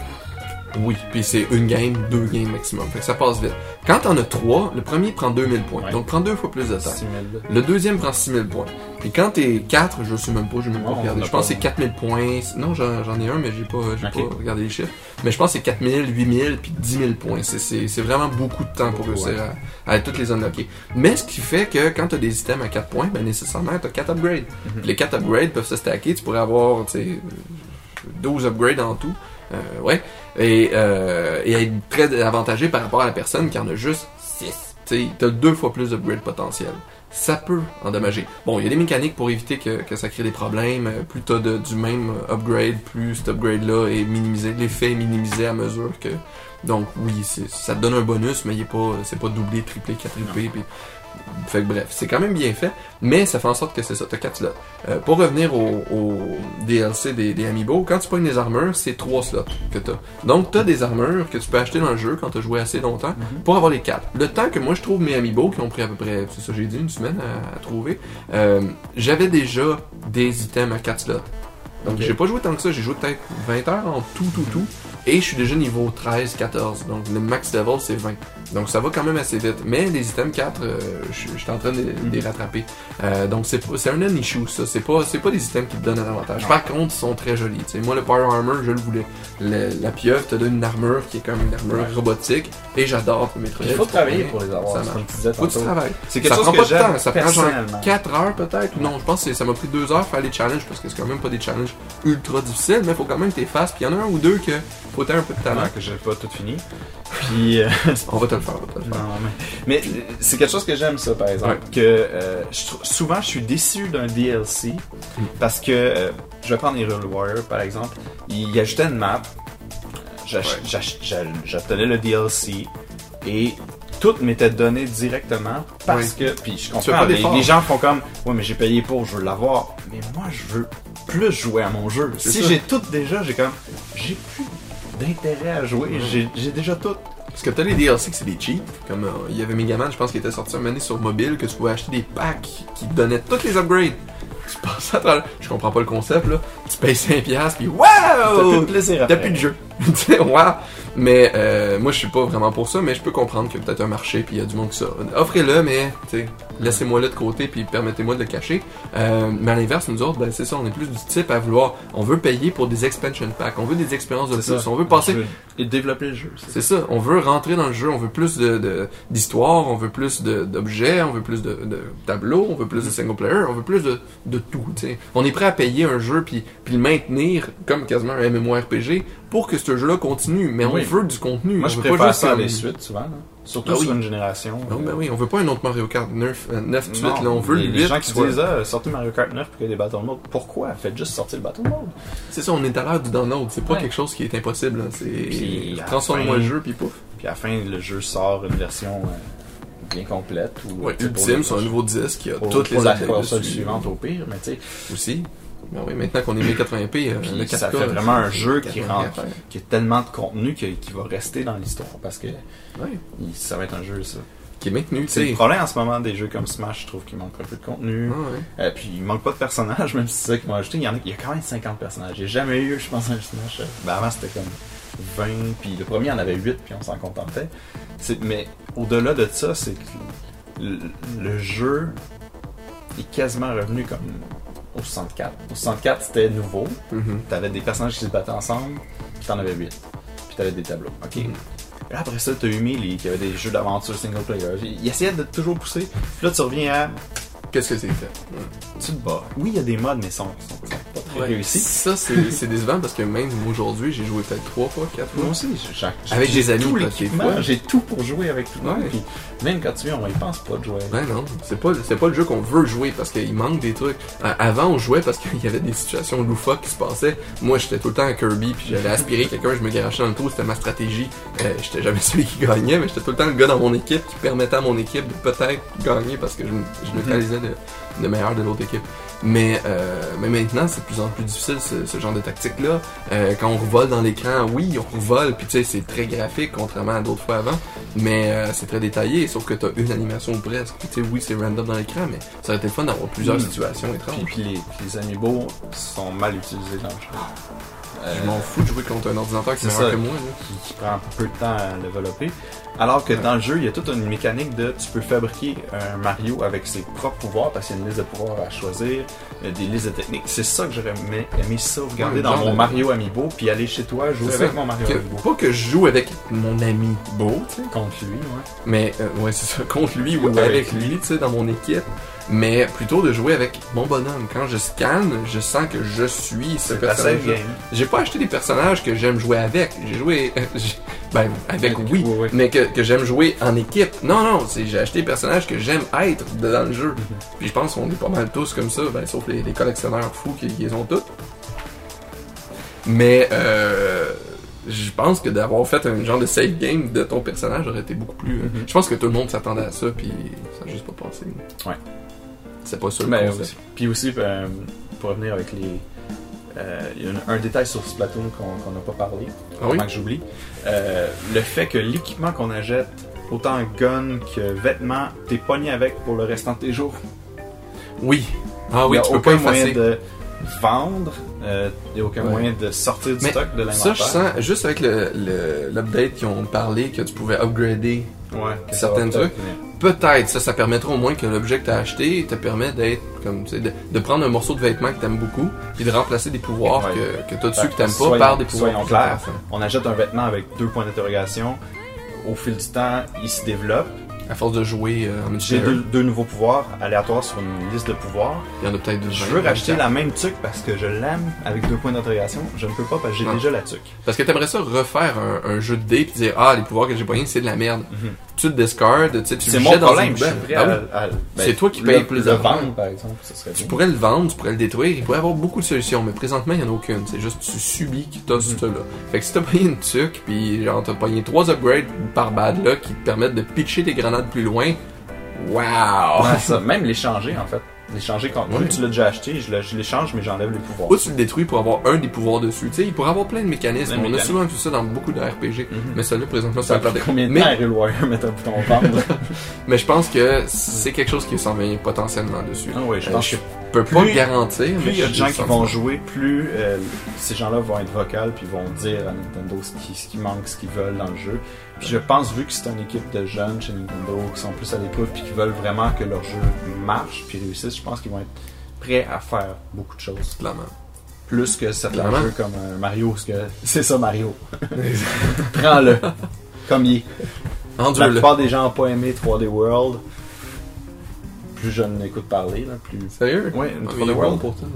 Oui, puis c'est une game, deux games maximum. Fait que ça passe vite. Quand t'en as trois, le premier prend 2000 points. Ouais. Donc prend deux fois plus de temps. 6000. Le deuxième prend 6000 points. Puis quand t'es 4, je sais même pas, j'ai même pas Non, on regardé. Je pense que c'est 4000 points. Non, j'en j'en ai un, mais j'ai pas, j'ai Ok. pas regardé les chiffres. Mais je pense que c'est 4000, 8000, puis 10 000 points. C'est- C'est c'est vraiment beaucoup de temps pour Beaucoup, réussir à, à toutes les unlocker. Mais ce qui fait que quand t'as des items à 4 points, ben nécessairement t'as 4 upgrades. Mhm. Puis Les 4 upgrades peuvent se stacker. Tu pourrais avoir, tu sais, 12 upgrades en tout. Euh, ouais. Et, euh, et être très avantagé par rapport à la personne qui en a juste 6. Tu t'as deux fois plus d'upgrades potentiels. Ça peut endommager. Bon, il y a des mécaniques pour éviter que, que ça crée des problèmes. Plus t'as de- du même upgrade, plus cet upgrade-là est minimisé. L'effet est minimisé à mesure que. Donc oui, ça te donne un bonus, mais il est pas, c'est pas doublé, triplé, quadruplé. Puis... Fait que bref, c'est quand même bien fait, mais ça fait en sorte que c'est ça, t'as 4 slots. Euh, pour revenir au, au DLC des, des Amiibo, quand tu pognes des armures, c'est 3 slots que t'as. Donc t'as des armures que tu peux acheter dans le jeu quand t'as joué assez longtemps pour avoir les 4. Le temps que moi je trouve mes Amiibo, qui ont pris à peu près, c'est ça j'ai dit, une semaine à, à trouver, euh, j'avais déjà des items à 4 slots. Donc j'ai pas joué tant que ça, j'ai joué peut-être 20 heures en tout, tout, tout. Et je suis déjà niveau 13, 14. Donc le max level c'est 20. Donc ça va quand même assez vite. Mais les items 4, euh, je je suis en train de, de les rattraper. Euh, donc c'est un non-issue ça. C'est pas, pas des items qui te donnent un avantage. Par contre, ils sont très jolis. Tu moi le Power Armor, je le voulais. Le- la pieuvre te donne une armure qui est comme une armure Ouais. robotique. Et j'adore mes trucs. Il faut travailler pour les avoir. Ça marche. tu disais Faut que tu travailles. C'est quelque Ça chose prend que pas de temps, ça prend genre personnellement. 4 heures peut-être, ou non, je pense que ça m'a pris 2 heures faire les challenges parce que c'est quand même pas des challenges ultra difficiles, mais faut quand même que t'es fasses, puis il y en a un ou deux que faut un peu de talent. Que j'ai pas tout fini. Puis euh, On va te le faire, on va te le faire. Non, mais, mais euh, c'est quelque chose que j'aime ça par exemple. Que euh, je souvent je suis déçu d'un DLC Mm. parce que euh, je vais prendre Hero Warrior par exemple. Il ajoutait une map, Ouais. j'obtenais le DLC et tout m'était donné directement parce que puis je comprends les, les gens font comme ouais mais j'ai payé pour je veux l'avoir mais moi je veux plus jouer à mon jeu. Si j'ai tout déjà j'ai comme j'ai plus d'intérêt à jouer, j'ai déjà tout. Parce que t'as les DLC que c'est des cheats, comme euh, il y avait Megaman, je pense qu'il était sorti un moment donné sur mobile, que tu pouvais acheter des packs qui te donnaient toutes les upgrades. tu passes à travers. Je comprends pas le concept, là. Tu payes 5$, puis T'as plus de waouh! plaisir T'as plus de jeu. Tu sais, wow! Mais euh, moi, je suis pas vraiment pour ça, mais je peux comprendre qu'il y a peut-être un marché, puis il y a du monde qui ça. Offrez-le, mais tu sais, laissez-moi le de côté, puis permettez-moi de le cacher. Euh, mais à l'inverse, nous autres, ben, c'est ça, on est plus du type à vouloir. On veut payer pour des expansion packs, on veut des expériences de plus, ça. on veut passer. Et développer le jeu. c'est C'est ça, on veut rentrer dans le jeu, on veut plus de de- d'histoire, on veut plus de- d'objets, on veut plus de, de tableaux, on veut plus de single player, on veut plus de, de tout. tu sais. On est prêt à payer un jeu puis, puis le maintenir comme quasiment un MMORPG pour que ce jeu-là continue, mais on veut du contenu. Moi, on je veut pas préfère juste ça à des suites, souvent. là. Surtout Ah oui. sur une génération. Non, euh, ben oui, on veut pas un autre Mario Kart 9, euh, 9 tout de suite, non, là, on veut les, le les 8. gens qui soit- disent ah, sortez Mario Kart 9 pour qu'il y ait des Battle Mode. Pourquoi? Faites juste sortir le Battle Mode. C'est ça, on est à l'heure du download, c'est pas Ouais. quelque chose qui est impossible. C'est transforme-moi fin- le jeu puis pouf. Puis à la fin, le jeu sort une version euh, bien complète. Ou, Ouais, ultime sur un nouveau disque qui a toutes les la updates console dessus. suivante au pire, mais tu sais, aussi. Ben oui, maintenant qu'on est 1080p, euh, ça 4K, fait vraiment un jeu qui 4K, rentre, qui a tellement de contenu que- qui va rester dans l'histoire parce que Ouais, il- ça va être un jeu ça. qui est maintenu, C'est le problème en ce moment des jeux comme Smash, je trouve qu'il manque un peu de contenu. Ah ouais. Euh, puis il manque pas de personnages, même si c'est ça qu'ils m'ont ajouté. Il y en a, il y a quand même 50 personnages. J'ai jamais eu, je pense, un Smash. euh, Ben avant c'était comme 20, puis le premier en avait 8, puis on s'en contentait. Mais au-delà de ça, c'est que le, le jeu est quasiment revenu comme au 64. Au 64, c'était nouveau. Mhm. T'avais des personnages qui se battaient ensemble, puis t'en avais 8. Puis t'avais des tableaux. Ok? Mhm. Là, après ça, t'as eu Melee, qui avait des jeux d'aventure single player. Il essayait de toujours pousser. Puis là, tu reviens à. Qu'est-ce que c'est fait? Tu te bats. Oui, il y a des modes, mais ils sont, sont, pas très Ouais. réussis. Ça, c'est c'est décevant parce que même aujourd'hui, j'ai joué peut-être trois fois, quatre fois. Moi aussi, Avec des amis, j'ai tout pour jouer avec tout le monde. Ouais. Puis même quand tu viens, on y pense pas de jouer. Ben non, c'est pas, c'est pas le jeu qu'on veut jouer parce qu'il manque des trucs. À- Avant, on jouait parce qu'il y avait des situations loufoques qui se passaient. Moi, j'étais tout le temps à Kirby, puis j'allais aspirer quelqu'un, je me garachais dans le trou, c'était ma stratégie. Euh, j'étais jamais celui qui gagnait, mais j'étais tout le temps le gars dans mon équipe qui permettait à mon équipe de peut-être gagner parce que je, je neutralisais le, le meilleur de l'autre équipe. Mais, euh, mais maintenant, c'est de plus en plus difficile ce, ce genre de tactique-là. Euh, quand on revole dans l'écran, oui, on revole, puis tu sais, c'est très graphique, contrairement à d'autres fois avant, mais euh, c'est très détaillé, sauf que t'as une animation presque. Puis tu sais, oui, c'est random dans l'écran, mais ça aurait été fun d'avoir plusieurs situations Puis, étranges. puis les, puis les amiibo sont mal utilisés dans le jeu. Euh, Je m'en fous de jouer contre un ordinateur qui est c'est meilleur ça. que moi. là. qui, qui prend peu de temps à développer. Alors que Ouais. dans le jeu, il y a toute une mécanique de tu peux fabriquer un Mario avec ses propres pouvoirs parce qu'il y a une liste de pouvoirs à choisir, euh, des listes de techniques. C'est ça que j'aurais aimé, aimé sauvegarder Ouais, dans mon de- Mario Amiibo puis aller chez toi jouer C'est avec ça. mon Mario Que- Amiibo. pas que je joue avec mon ami beau, tu sais, Contre lui, ouais. mais euh, ouais, c'est ça, contre lui ou Ou avec avec lui, tu sais, dans mon équipe. Mais plutôt de jouer avec mon bonhomme. Quand je scanne, je sens que je suis ce personnage. J'ai pas acheté des personnages que j'aime jouer avec. J'ai joué. ben, avec Avec- oui, oui, oui. mais que, que j'aime jouer en équipe. Non, non, c'est j'ai acheté des personnages que j'aime être dans le jeu. Mhm. Puis je pense qu'on est pas mal tous comme ça, ben, sauf les, les collectionneurs fous qui, les ont toutes. Mais euh, je pense que d'avoir fait un genre de save game de ton personnage aurait été beaucoup plus. euh, Mhm. Je pense que tout le monde s'attendait à ça, puis ça a juste pas passé. Ouais. C'est pas ça le Mais aussi- Puis aussi, euh, pour revenir avec les. euh, Il y a un, un détail sur Splatoon qu'on qu'on n'a pas parlé, Ah oui? que j'oublie. Euh, le fait que l'équipement qu'on achète, autant gun que vêtements, t'es pogné avec pour le restant de tes jours. Oui. Ah oui, il n'y a tu peux pas aucun moyen effacer. de vendre, euh, il n'y a aucun Ouais. moyen de sortir du Mais stock de Ça, l'inventaire. je sens, juste avec le- le- l'update qui ont parlé, que tu pouvais upgrader Ouais, certains trucs. Peut-être, ça, ça permettra au moins que l'objet que tu as acheté te permet d'être comme, tu sais, de, de prendre un morceau de vêtement que t'aimes beaucoup, puis de remplacer des pouvoirs Ouais. que, que t'as dessus que t'aimes pas soyons- par des pouvoirs. Soyons clairs, intéressants. on achète un vêtement avec deux points d'interrogation. Au fil du temps, il se développe. À force de jouer euh, en J'ai deux, deux nouveaux pouvoirs aléatoires sur une liste de pouvoirs. il y en a peut-être Je 20, veux racheter 24. la même tuque parce que je l'aime avec deux points d'interrogation. Je ne peux pas parce que j'ai Non. déjà la tuque. Parce que t'aimerais ça refaire un, un jeu de dés puis dire ah les pouvoirs que j'ai pognés c'est de la merde. Tu te discardes, tu sais, tu C'est le jettes dans problème. une Ah oui. à- à- ben, C'est toi qui le- payes plus le d'argent. vendre, par exemple. Ça serait Tu pourrais le vendre, tu pourrais le détruire, il pourrait y avoir beaucoup de solutions, mais présentement, il n'y en a aucune. C'est juste tu subis que t'as Mhm. ce là Fait que si t'as payé une tuque, puis genre t'as payé trois upgrades par bad là qui te permettent de pitcher tes grenades plus loin, wow! Ouais, ça. Même l'échanger, en fait. L'échanger quand Ouais. tu l'as déjà acheté, je l'échange, mais j'enlève les pouvoirs. Ou tu le détruis pour avoir un des pouvoirs dessus. Tu sais, il pourrait avoir plein de mécanismes. Plein de On a souvent vu ça dans beaucoup de RPG. Mhm. Mais celui-là, présentement, c'est Ça un plan fait combien de mais, temps mettre un bouton vendre mais je pense que c'est quelque chose qui s'en vient potentiellement dessus. Ah oui, je Euh, pense je- que peux pas Plus- garantir. Plus il y a de gens qui vont jouer, plus euh, ces gens-là vont être vocales puis vont dire à Nintendo ce qui, ce qui manque, ce qu'ils veulent dans le jeu. Puis je pense, vu que c'est une équipe de jeunes chez Nintendo qui sont plus à l'écoute puis qui veulent vraiment que leur jeu marche puis réussisse, je pense qu'ils vont être prêts à faire beaucoup de choses. Clairement. Plus que certains jeux comme euh, Mario, parce que c'est ça Mario. Prends-le. Comme il est. La plupart des gens n'ont pas aimé 3D World. Plus je n'écoute parler, là, plus. Sérieux? Ouais, une Ah, 3D mais il est World. bon pourtant.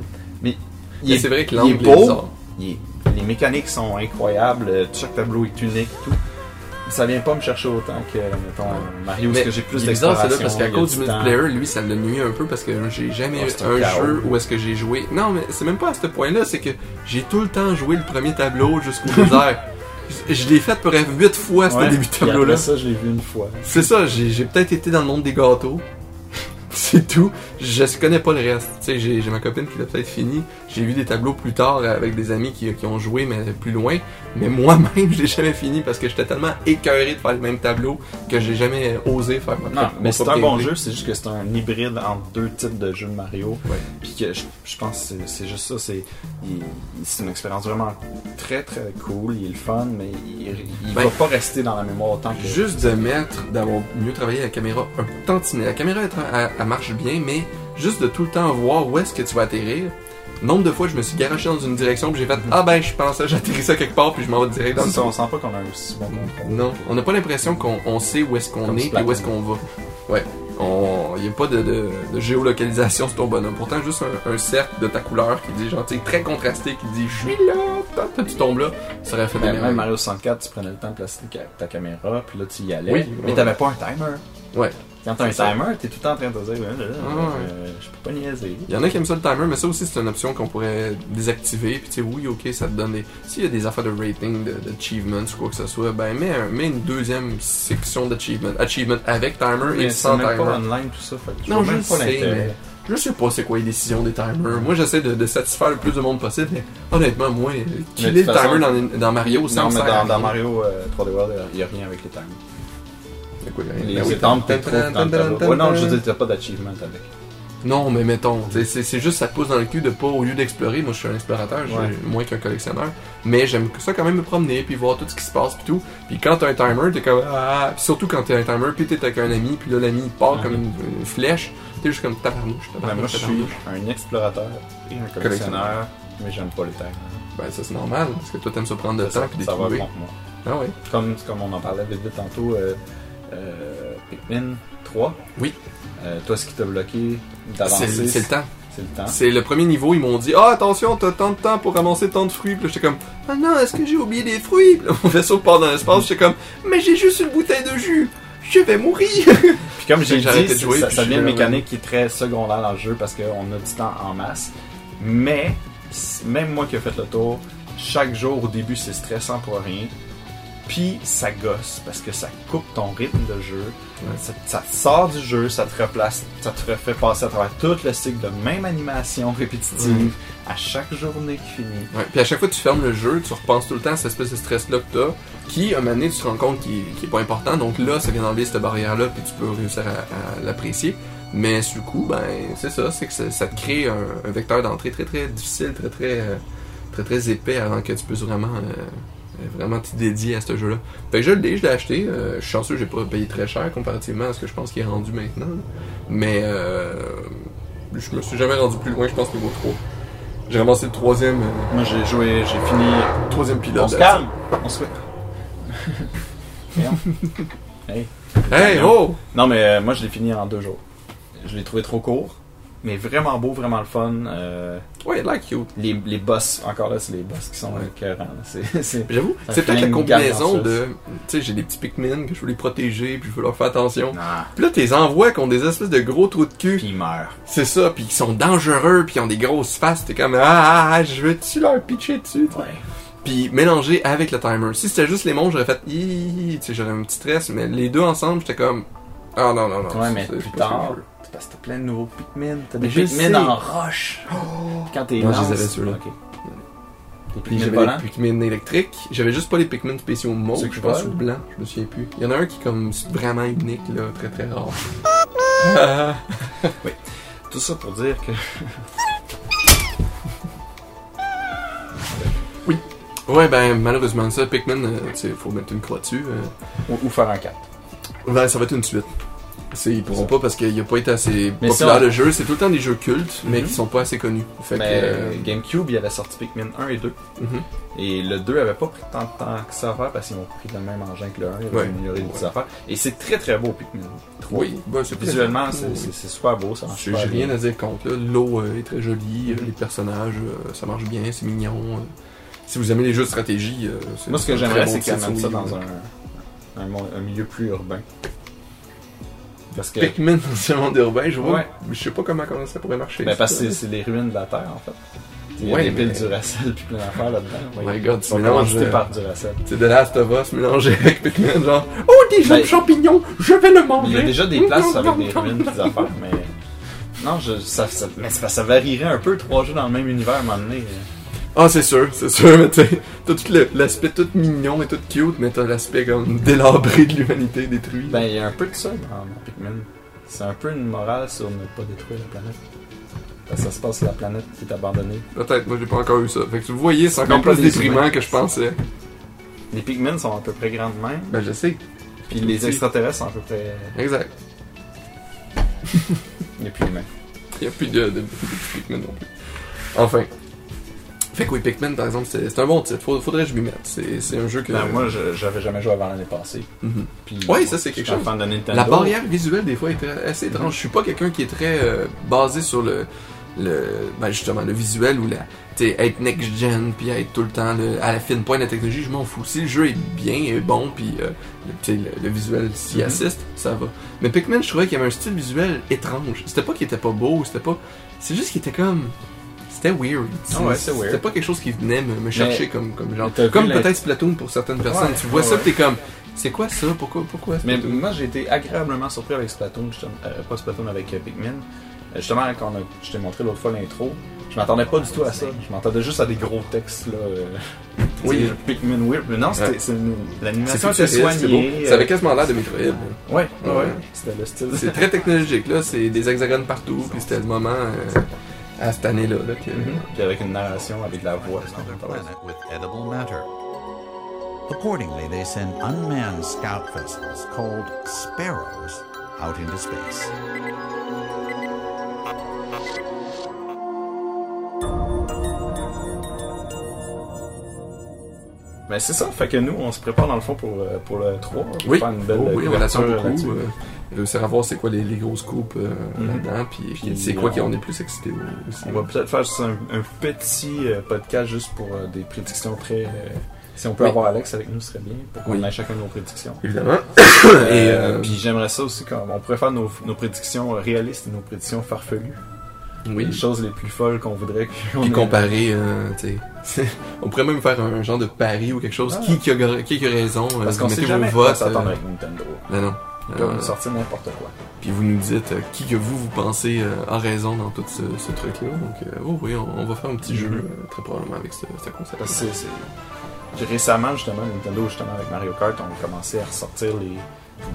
Il Mais est, c'est vrai que il est l'angle est beau. il est- les mécaniques sont incroyables. euh, Chaque tableau est unique et tout. Ça vient pas me chercher autant que, mettons, Mario, parce que j'ai plus bizarre, c'est d'exploration. là, parce qu'à cause du multiplayer, lui, ça l'a nuit un peu parce que j'ai jamais c'est un jeu où est-ce que j'ai joué. Non, mais c'est même pas à ce point-là, c'est que j'ai tout le temps joué le premier tableau jusqu'au désert. Je- Je l'ai fait pour 8 fois, ce Ouais, début de tableau-là. après ça, je l'ai vu une fois. C'est ça, j'ai peut-être été dans le monde des gâteaux. C'est tout. Je connais pas le reste. J'ai j'ai ma copine qui l'a peut-être fini. J'ai vu des tableaux plus tard avec des amis qui, qui ont joué, mais plus loin. Mais moi-même, je l'ai jamais fini parce que j'étais tellement écœuré de faire le même tableau que j'ai jamais osé faire ma Non, mais c'est un bon jeu, c'est juste que c'est un hybride entre deux types de jeux de Mario. Puis que je, je pense que c'est- c'est juste ça, c'est il- c'est une expérience vraiment très très cool, il est le fun, mais il, il Ben, va pas rester dans la mémoire autant que. Juste de mettre, d'avoir mieux travaillé la caméra un tantinet. La caméra, elle, elle- elle marche bien, mais juste de tout le temps voir où est-ce que tu vas atterrir. Nombre de fois, je me suis garoché dans une direction, puis j'ai fait Ah ben, je pensais, j'atterris ça quelque part, puis je m'en vais direct dans le ça, on sent pas qu'on a un aussi bon contrôle. Non, on n'a pas l'impression qu'on on sait où est-ce qu'on Comme est et où est-ce qu'on va. Ouais. Il n'y a pas de, de- de géolocalisation sur ton bonhomme. Pourtant, juste un, un cercle de ta couleur qui dit, genre, très contrasté, qui dit, je suis là, tu tombes là, ça aurait fait des même. Mario 64, tu prenais le temps de placer ta ta caméra, puis là tu y allais. Oui, mais ouais. t'avais pas un timer. Ouais. Quand t'as un timer, t'es tout le temps en train de dire, là, là, Ah ouais. euh, je peux pas niaiser. Il y en a qui aiment ça le timer, mais ça aussi, c'est une option qu'on pourrait désactiver. Puis, tu sais, oui, ok, ça te donne des. S'il y a des affaires de rating, de- d'achievements ou quoi que ce soit, ben, mets, un- mets une deuxième section d'achievement. Achievement avec timer Mais et sans timer. pas online tout ça, fait que je Non, je même pas sais, mais je sais pas c'est quoi les décisions des timers. Moi, j'essaie de, de satisfaire le plus de monde possible, mais honnêtement, moi, killer de le timer dans, dans Mario, ça Non, mais dans. Mario euh, 3D World, il y a rien avec les timers. C'est quoi? Les Ben oui, étampes, t'es dans le tableau. Ouais, non, je veux dire, t'as pas d'achievement avec. Non, mais mettons, c'est- juste ça te pousse dans le cul de pas, au lieu d'explorer, moi je suis un explorateur, j'ai Ouais. moins qu'un collectionneur, mais j'aime ça quand même me promener, puis voir tout ce qui se passe, puis tout. Puis quand t'as un timer, t'es comme, ah, puis surtout quand t'as un timer, puis t'es avec un ami, puis là l'ami part comme une, une flèche, t'es juste comme tabarnouche, Ben, tabarnouche, moi, je suis un explorateur et un collectionneur, mais j'aime pas les timers. Ben ça c'est normal, parce que toi t'aimes ça prendre le Ça, temps, puis ça va moi. Ah ouais. Comme, comme on en parlait vite vite tantôt, euh, euh, Pikmin 3. Oui. Euh, toi, ce qui t'a bloqué C'est d'avancer, c'est le temps. c'est le temps. C'est le premier niveau, ils m'ont dit Ah attention, t'as tant de temps pour ramasser tant de fruits. Puis là j'étais comme Ah non, est-ce que j'ai oublié des fruits? Puis là mon vaisseau part dans l'espace, j'étais comme Mais j'ai juste une bouteille de jus, je vais mourir! Puis comme j'ai dit, de jouer, ça, ça devient une mécanique qui est très secondaire dans le jeu parce qu'on a du temps en masse. Mais, même moi qui ai fait le tour, chaque jour au début c'est stressant pour rien. Puis ça gosse parce que ça coupe ton rythme de jeu. Ça, ça te sort du jeu, ça te replace, ça te refait passer à travers tout le cycle de même animation répétitive Mhm. à chaque journée qui finit. Ouais, puis à chaque fois que tu fermes le jeu, tu repenses tout le temps à cette espèce de stress-là que t'as, qui, à un moment donné, tu te rends compte qu'il qui est pas important. Donc là, ça vient d'enlever cette barrière-là, puis tu peux réussir à, à l'apprécier. Mais du coup, ben, c'est ça, c'est que ça, ça te crée un, un vecteur d'entrée très très difficile, très très, euh, très très épais avant que tu puisses vraiment, euh, vraiment t'y dédier à ce jeu-là. Fait que je l'ai, je l'ai acheté. Euh, je suis chanceux, j'ai pas payé très cher comparativement à ce que je pense qu'il est rendu maintenant. Mais euh, je me suis jamais rendu plus loin, je pense, niveau 3. J'ai ramassé le troisième. euh, Moi j'ai joué, j'ai fini. Troisième pilote. On se calme! On se hey. Hey, oh! Non, mais euh, moi, je l'ai fini en deux jours. Je l'ai trouvé trop court, mais vraiment beau, vraiment le fun. Euh, Ouais, il a l'air cute. les, les boss, encore là, c'est les boss qui sont Ouais. écœurants. J'avoue, c'est peut-être la combinaison de. Tu sais, j'ai des petits Pikmin que je veux les protéger, puis je veux leur faire attention. Ah, Puis là, tes envois qui ont des espèces de gros trous de cul. puis il meurt. C'est ça, puis ils sont dangereux, puis ils ont des grosses faces. T'es comme, ah, ah, ah, je veux-tu leur pitcher dessus? Ouais. Puis mélangé avec le timer. Si c'était juste les monstres, j'aurais fait, tu sais, j'aurais un petit stress, mais les deux ensemble, j'étais comme, ah non, non, non. Ouais, mais c'est- plus tard. C'est parce que t'as plein de nouveaux Pikmin. T'as des Pikmin sais. en roche. Puis quand t'es Non, je les avais, ceux-là. Ok. Des Puis Pikmin j'avais volants. les Pikmin électriques. J'avais juste pas les Pikmin spéciaux Ceux qui je pense, ou blancs. Je me souviens plus. Il y en a un qui est comme vraiment unique, là, très très rare. Ah. Tout ça pour dire que. Ouais, ben malheureusement, ça, Pikmin, euh, tu sais, faut mettre une croix dessus. euh. ou, ou faire un 4. Ben, ça va être une suite. C'est, ils pourront pas parce qu'il a pas été assez Mais populaire ça- le jeu. C'est tout le temps des jeux cultes, mais Mhm. qui sont pas assez connus. Fait que, Mais euh, GameCube, il avait sorti Pikmin 1 et 2. mhm. Et le 2 avait pas pris tant de temps que ça à faire parce qu'ils ont pris le même engin que le 1. Ils Ouais. ont amélioré des petites affaires. Et c'est très très beau Pikmin 3. Oui, ben, c'est Visuellement, très- c'est- c'est c'est super beau. Ça marche J'ai super j'ai rien bien. à dire contre. là. L'eau euh, est très jolie, euh, Mhm. les personnages, euh, ça marche bien, c'est mignon. euh. Si vous aimez les jeux de stratégie, euh, c'est Moi, ce que j'aimerais, c'est qu'ils amènent ça dans un, un, mon- un milieu plus urbain. Parce que. Pikmin dans un monde urbain, je vois. Ouais. Je sais pas comment, comment ça pourrait marcher. Ben, parce que c'est- les ruines de la Terre, en fait. Il y a Ouais, des piles mais- Duracell puis plein d'affaires là-dedans. Oh Ouais. my god, tu mélanges. euh, par Duracell. C'est de Last of Us mélangé avec Pikmin, genre Oh, des jeux Ben, de champignons, je vais le manger! Il y a déjà des places avec des ruines des affaires, mais. Non, je, ça, mais ça varierait un peu, trois jeux dans le même univers à un moment donné. Ah, c'est sûr, c'est sûr, mais tu t'as tout l'aspect tout mignon et tout cute, mais t'as l'aspect comme délabré de l'humanité détruit. Ben, il y a un peu de ça dans, dans Pikmin. C'est un peu une morale sur ne pas détruire la planète. Parce que ça se passe sur la planète qui est abandonnée. Peut-être, moi j'ai pas encore eu ça. Fait que vous voyez, c'est encore plus déprimant humains. que je pensais. Les Pikmin sont à peu près grands de même, Ben, je sais. puis les petit. extraterrestres sont à peu près. Exact. Il n'y a plus humains. Il y a plus de, de, de Pikmin non plus. Enfin. Fait que oui, Pikmin par exemple, c'est un bon titre. Faudrait, que je m'y mette. C'est un jeu que. Ben, moi, je- j'avais jamais joué avant l'année passée. Mhm. Puis, Ouais, ça, c'est quelque chose. fan de Nintendo. La barrière visuelle, des fois, est assez étrange. Je suis pas quelqu'un qui est très euh, basé sur le, le ben justement, le visuel ou la, être next-gen, puis être tout le temps le- à la fine pointe de la technologie, je m'en fous. Si le jeu est bien, est bon, puis euh, le, visuel s'y Mhm. assiste, ça va. Mais Pikmin, je trouvais qu'il y avait un style visuel étrange. C'était pas qu'il était pas beau, c'était pas... C'est juste qu'il était comme... C'était weird. Ah ouais, weird. C'était pas quelque chose qui venait me, me chercher comme, comme genre... Comme peut-être Splatoon pour certaines personnes. Ouais, tu vois ouais, ça, ouais. t'es comme... C'est quoi ça? Pourquoi, pourquoi Mais moi, j'ai été agréablement surpris avec Splatoon, euh, pas Splatoon avec euh, Pikmin. Euh, justement, quand on a- je t'ai montré l'autre fois l'intro, je m'attendais pas du tout à ça. Je m'attendais juste à des gros textes, là. euh, Oui. Pikmin Weird. Mais non, c'était l'animation était soignée. Ça avait quasiment l'air de Metroid. Ouais, ouais. C'était le style. C'est très technologique, là. C'est des hexagones partout, puis c'était le moment à cette année-là. Là, que... Mhm. Puis avec une narration, avec de la voix. Accordingly, they send unmanned scout vessels called Sparrows out into space. Mais c'est ça, fait que nous, on se prépare dans le fond pour, euh, pour le 3. pour Oui, faire une belle Oh, oui, on attend beaucoup. Là-dessus. euh, réussir à voir c'est quoi les, les grosses coupes euh, Mhm. là-dedans, puis, Puis c'est quoi qui on- en est plus excité aussi. On va peut-être faire juste un, un petit euh, podcast juste pour euh, des prédictions très. euh, si on peut Oui. avoir Alex avec nous, ce serait bien. Pour qu'on Oui. ait chacun nos prédictions. Évidemment. Euh, Et euh, Puis j'aimerais ça aussi, comme on pourrait faire nos, nos prédictions euh, réalistes et nos prédictions farfelues. oui. Les choses les plus folles qu'on voudrait qu'on Puis comparer, euh, tu sais. on pourrait même faire un genre de pari ou quelque chose. Ah. Qui, qui, a, qui a raison? euh, Parce vous qu'on sait jamais s'attendre euh, avec Nintendo. non, non. Ils peuvent nous sortir n'importe quoi. Puis vous nous dites euh, qui que vous, vous pensez euh, a raison dans tout ce, ce truc-là. Donc, euh, oh oui, on, on va faire un petit Mhm. jeu, euh, très probablement, avec ce, ce concept. C'est- récemment, justement, Nintendo, justement, avec Mario Kart, ont commencé à ressortir les,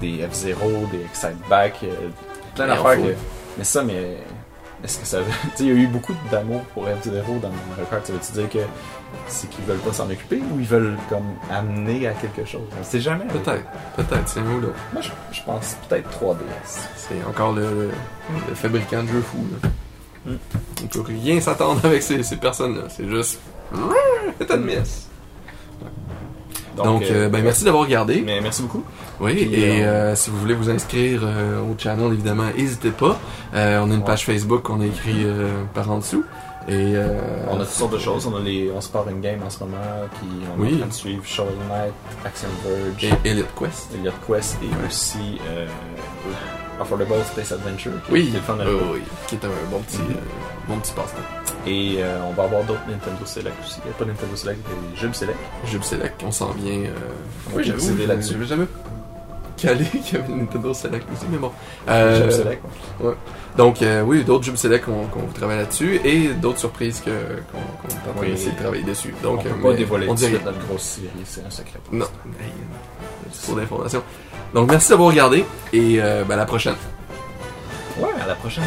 des F-Zero, des Excite Back, euh, plein d'affaires. Que... Mais ça, mais est-ce que ça veut. tu sais, il y a eu beaucoup d'amour pour F-Zero dans Mario Kart. Ça veut-tu dire que c'est qu'ils veulent pas s'en occuper ou ils veulent comme amener à quelque chose? On sait jamais. Peut-être, peut-être, c'est ou l'autre. Moi, je, je pense peut-être 3DS. C'est encore le, fabricant de jeux fous. Là. Mm. On peut rien s'attendre avec ces, ces personnes-là. C'est juste. C'est un miss. Donc, euh, ben, merci d'avoir regardé. Mais merci beaucoup. Oui, Puis, et euh, euh, si vous voulez vous inscrire euh, au channel, évidemment, n'hésitez pas. Euh, on a une Ouais. page Facebook qu'on a écrit euh, par en dessous. Et euh, On a toutes sortes de choses. On, a les, on se part une game en ce moment. Puis on Oui. est en train de suivre Shovel Knight, Action Verge. et Elite Quest. Elliot Quest et aussi euh, Affordable Space Adventure. qui- Oui, qui est le fun à oui, oui, qui est un bon petit, Mhm. euh, bon petit passe-temps. Et euh, on va avoir d'autres Nintendo Select aussi. Il n'y a pas Nintendo Select, mais Jeux Select. Jeux Select, on s'en vient. Accéder je- là-dessus. J'avais jamais calé qu'il y avait Nintendo Select aussi, mais bon. Jeux Select. ouais. Donc, euh, oui, d'autres Jeux Select qu'on qu'on travaille là-dessus et d'autres surprises qu'on en train Oui. d'essayer de travailler dessus. on Donc, peut euh, pas dévoiler on rien. notre grosse série, c'est un secret. Non, Hey, c'est trop d'informations. Donc, merci d'avoir regardé et euh, ben, à la prochaine. Ouais, à la prochaine.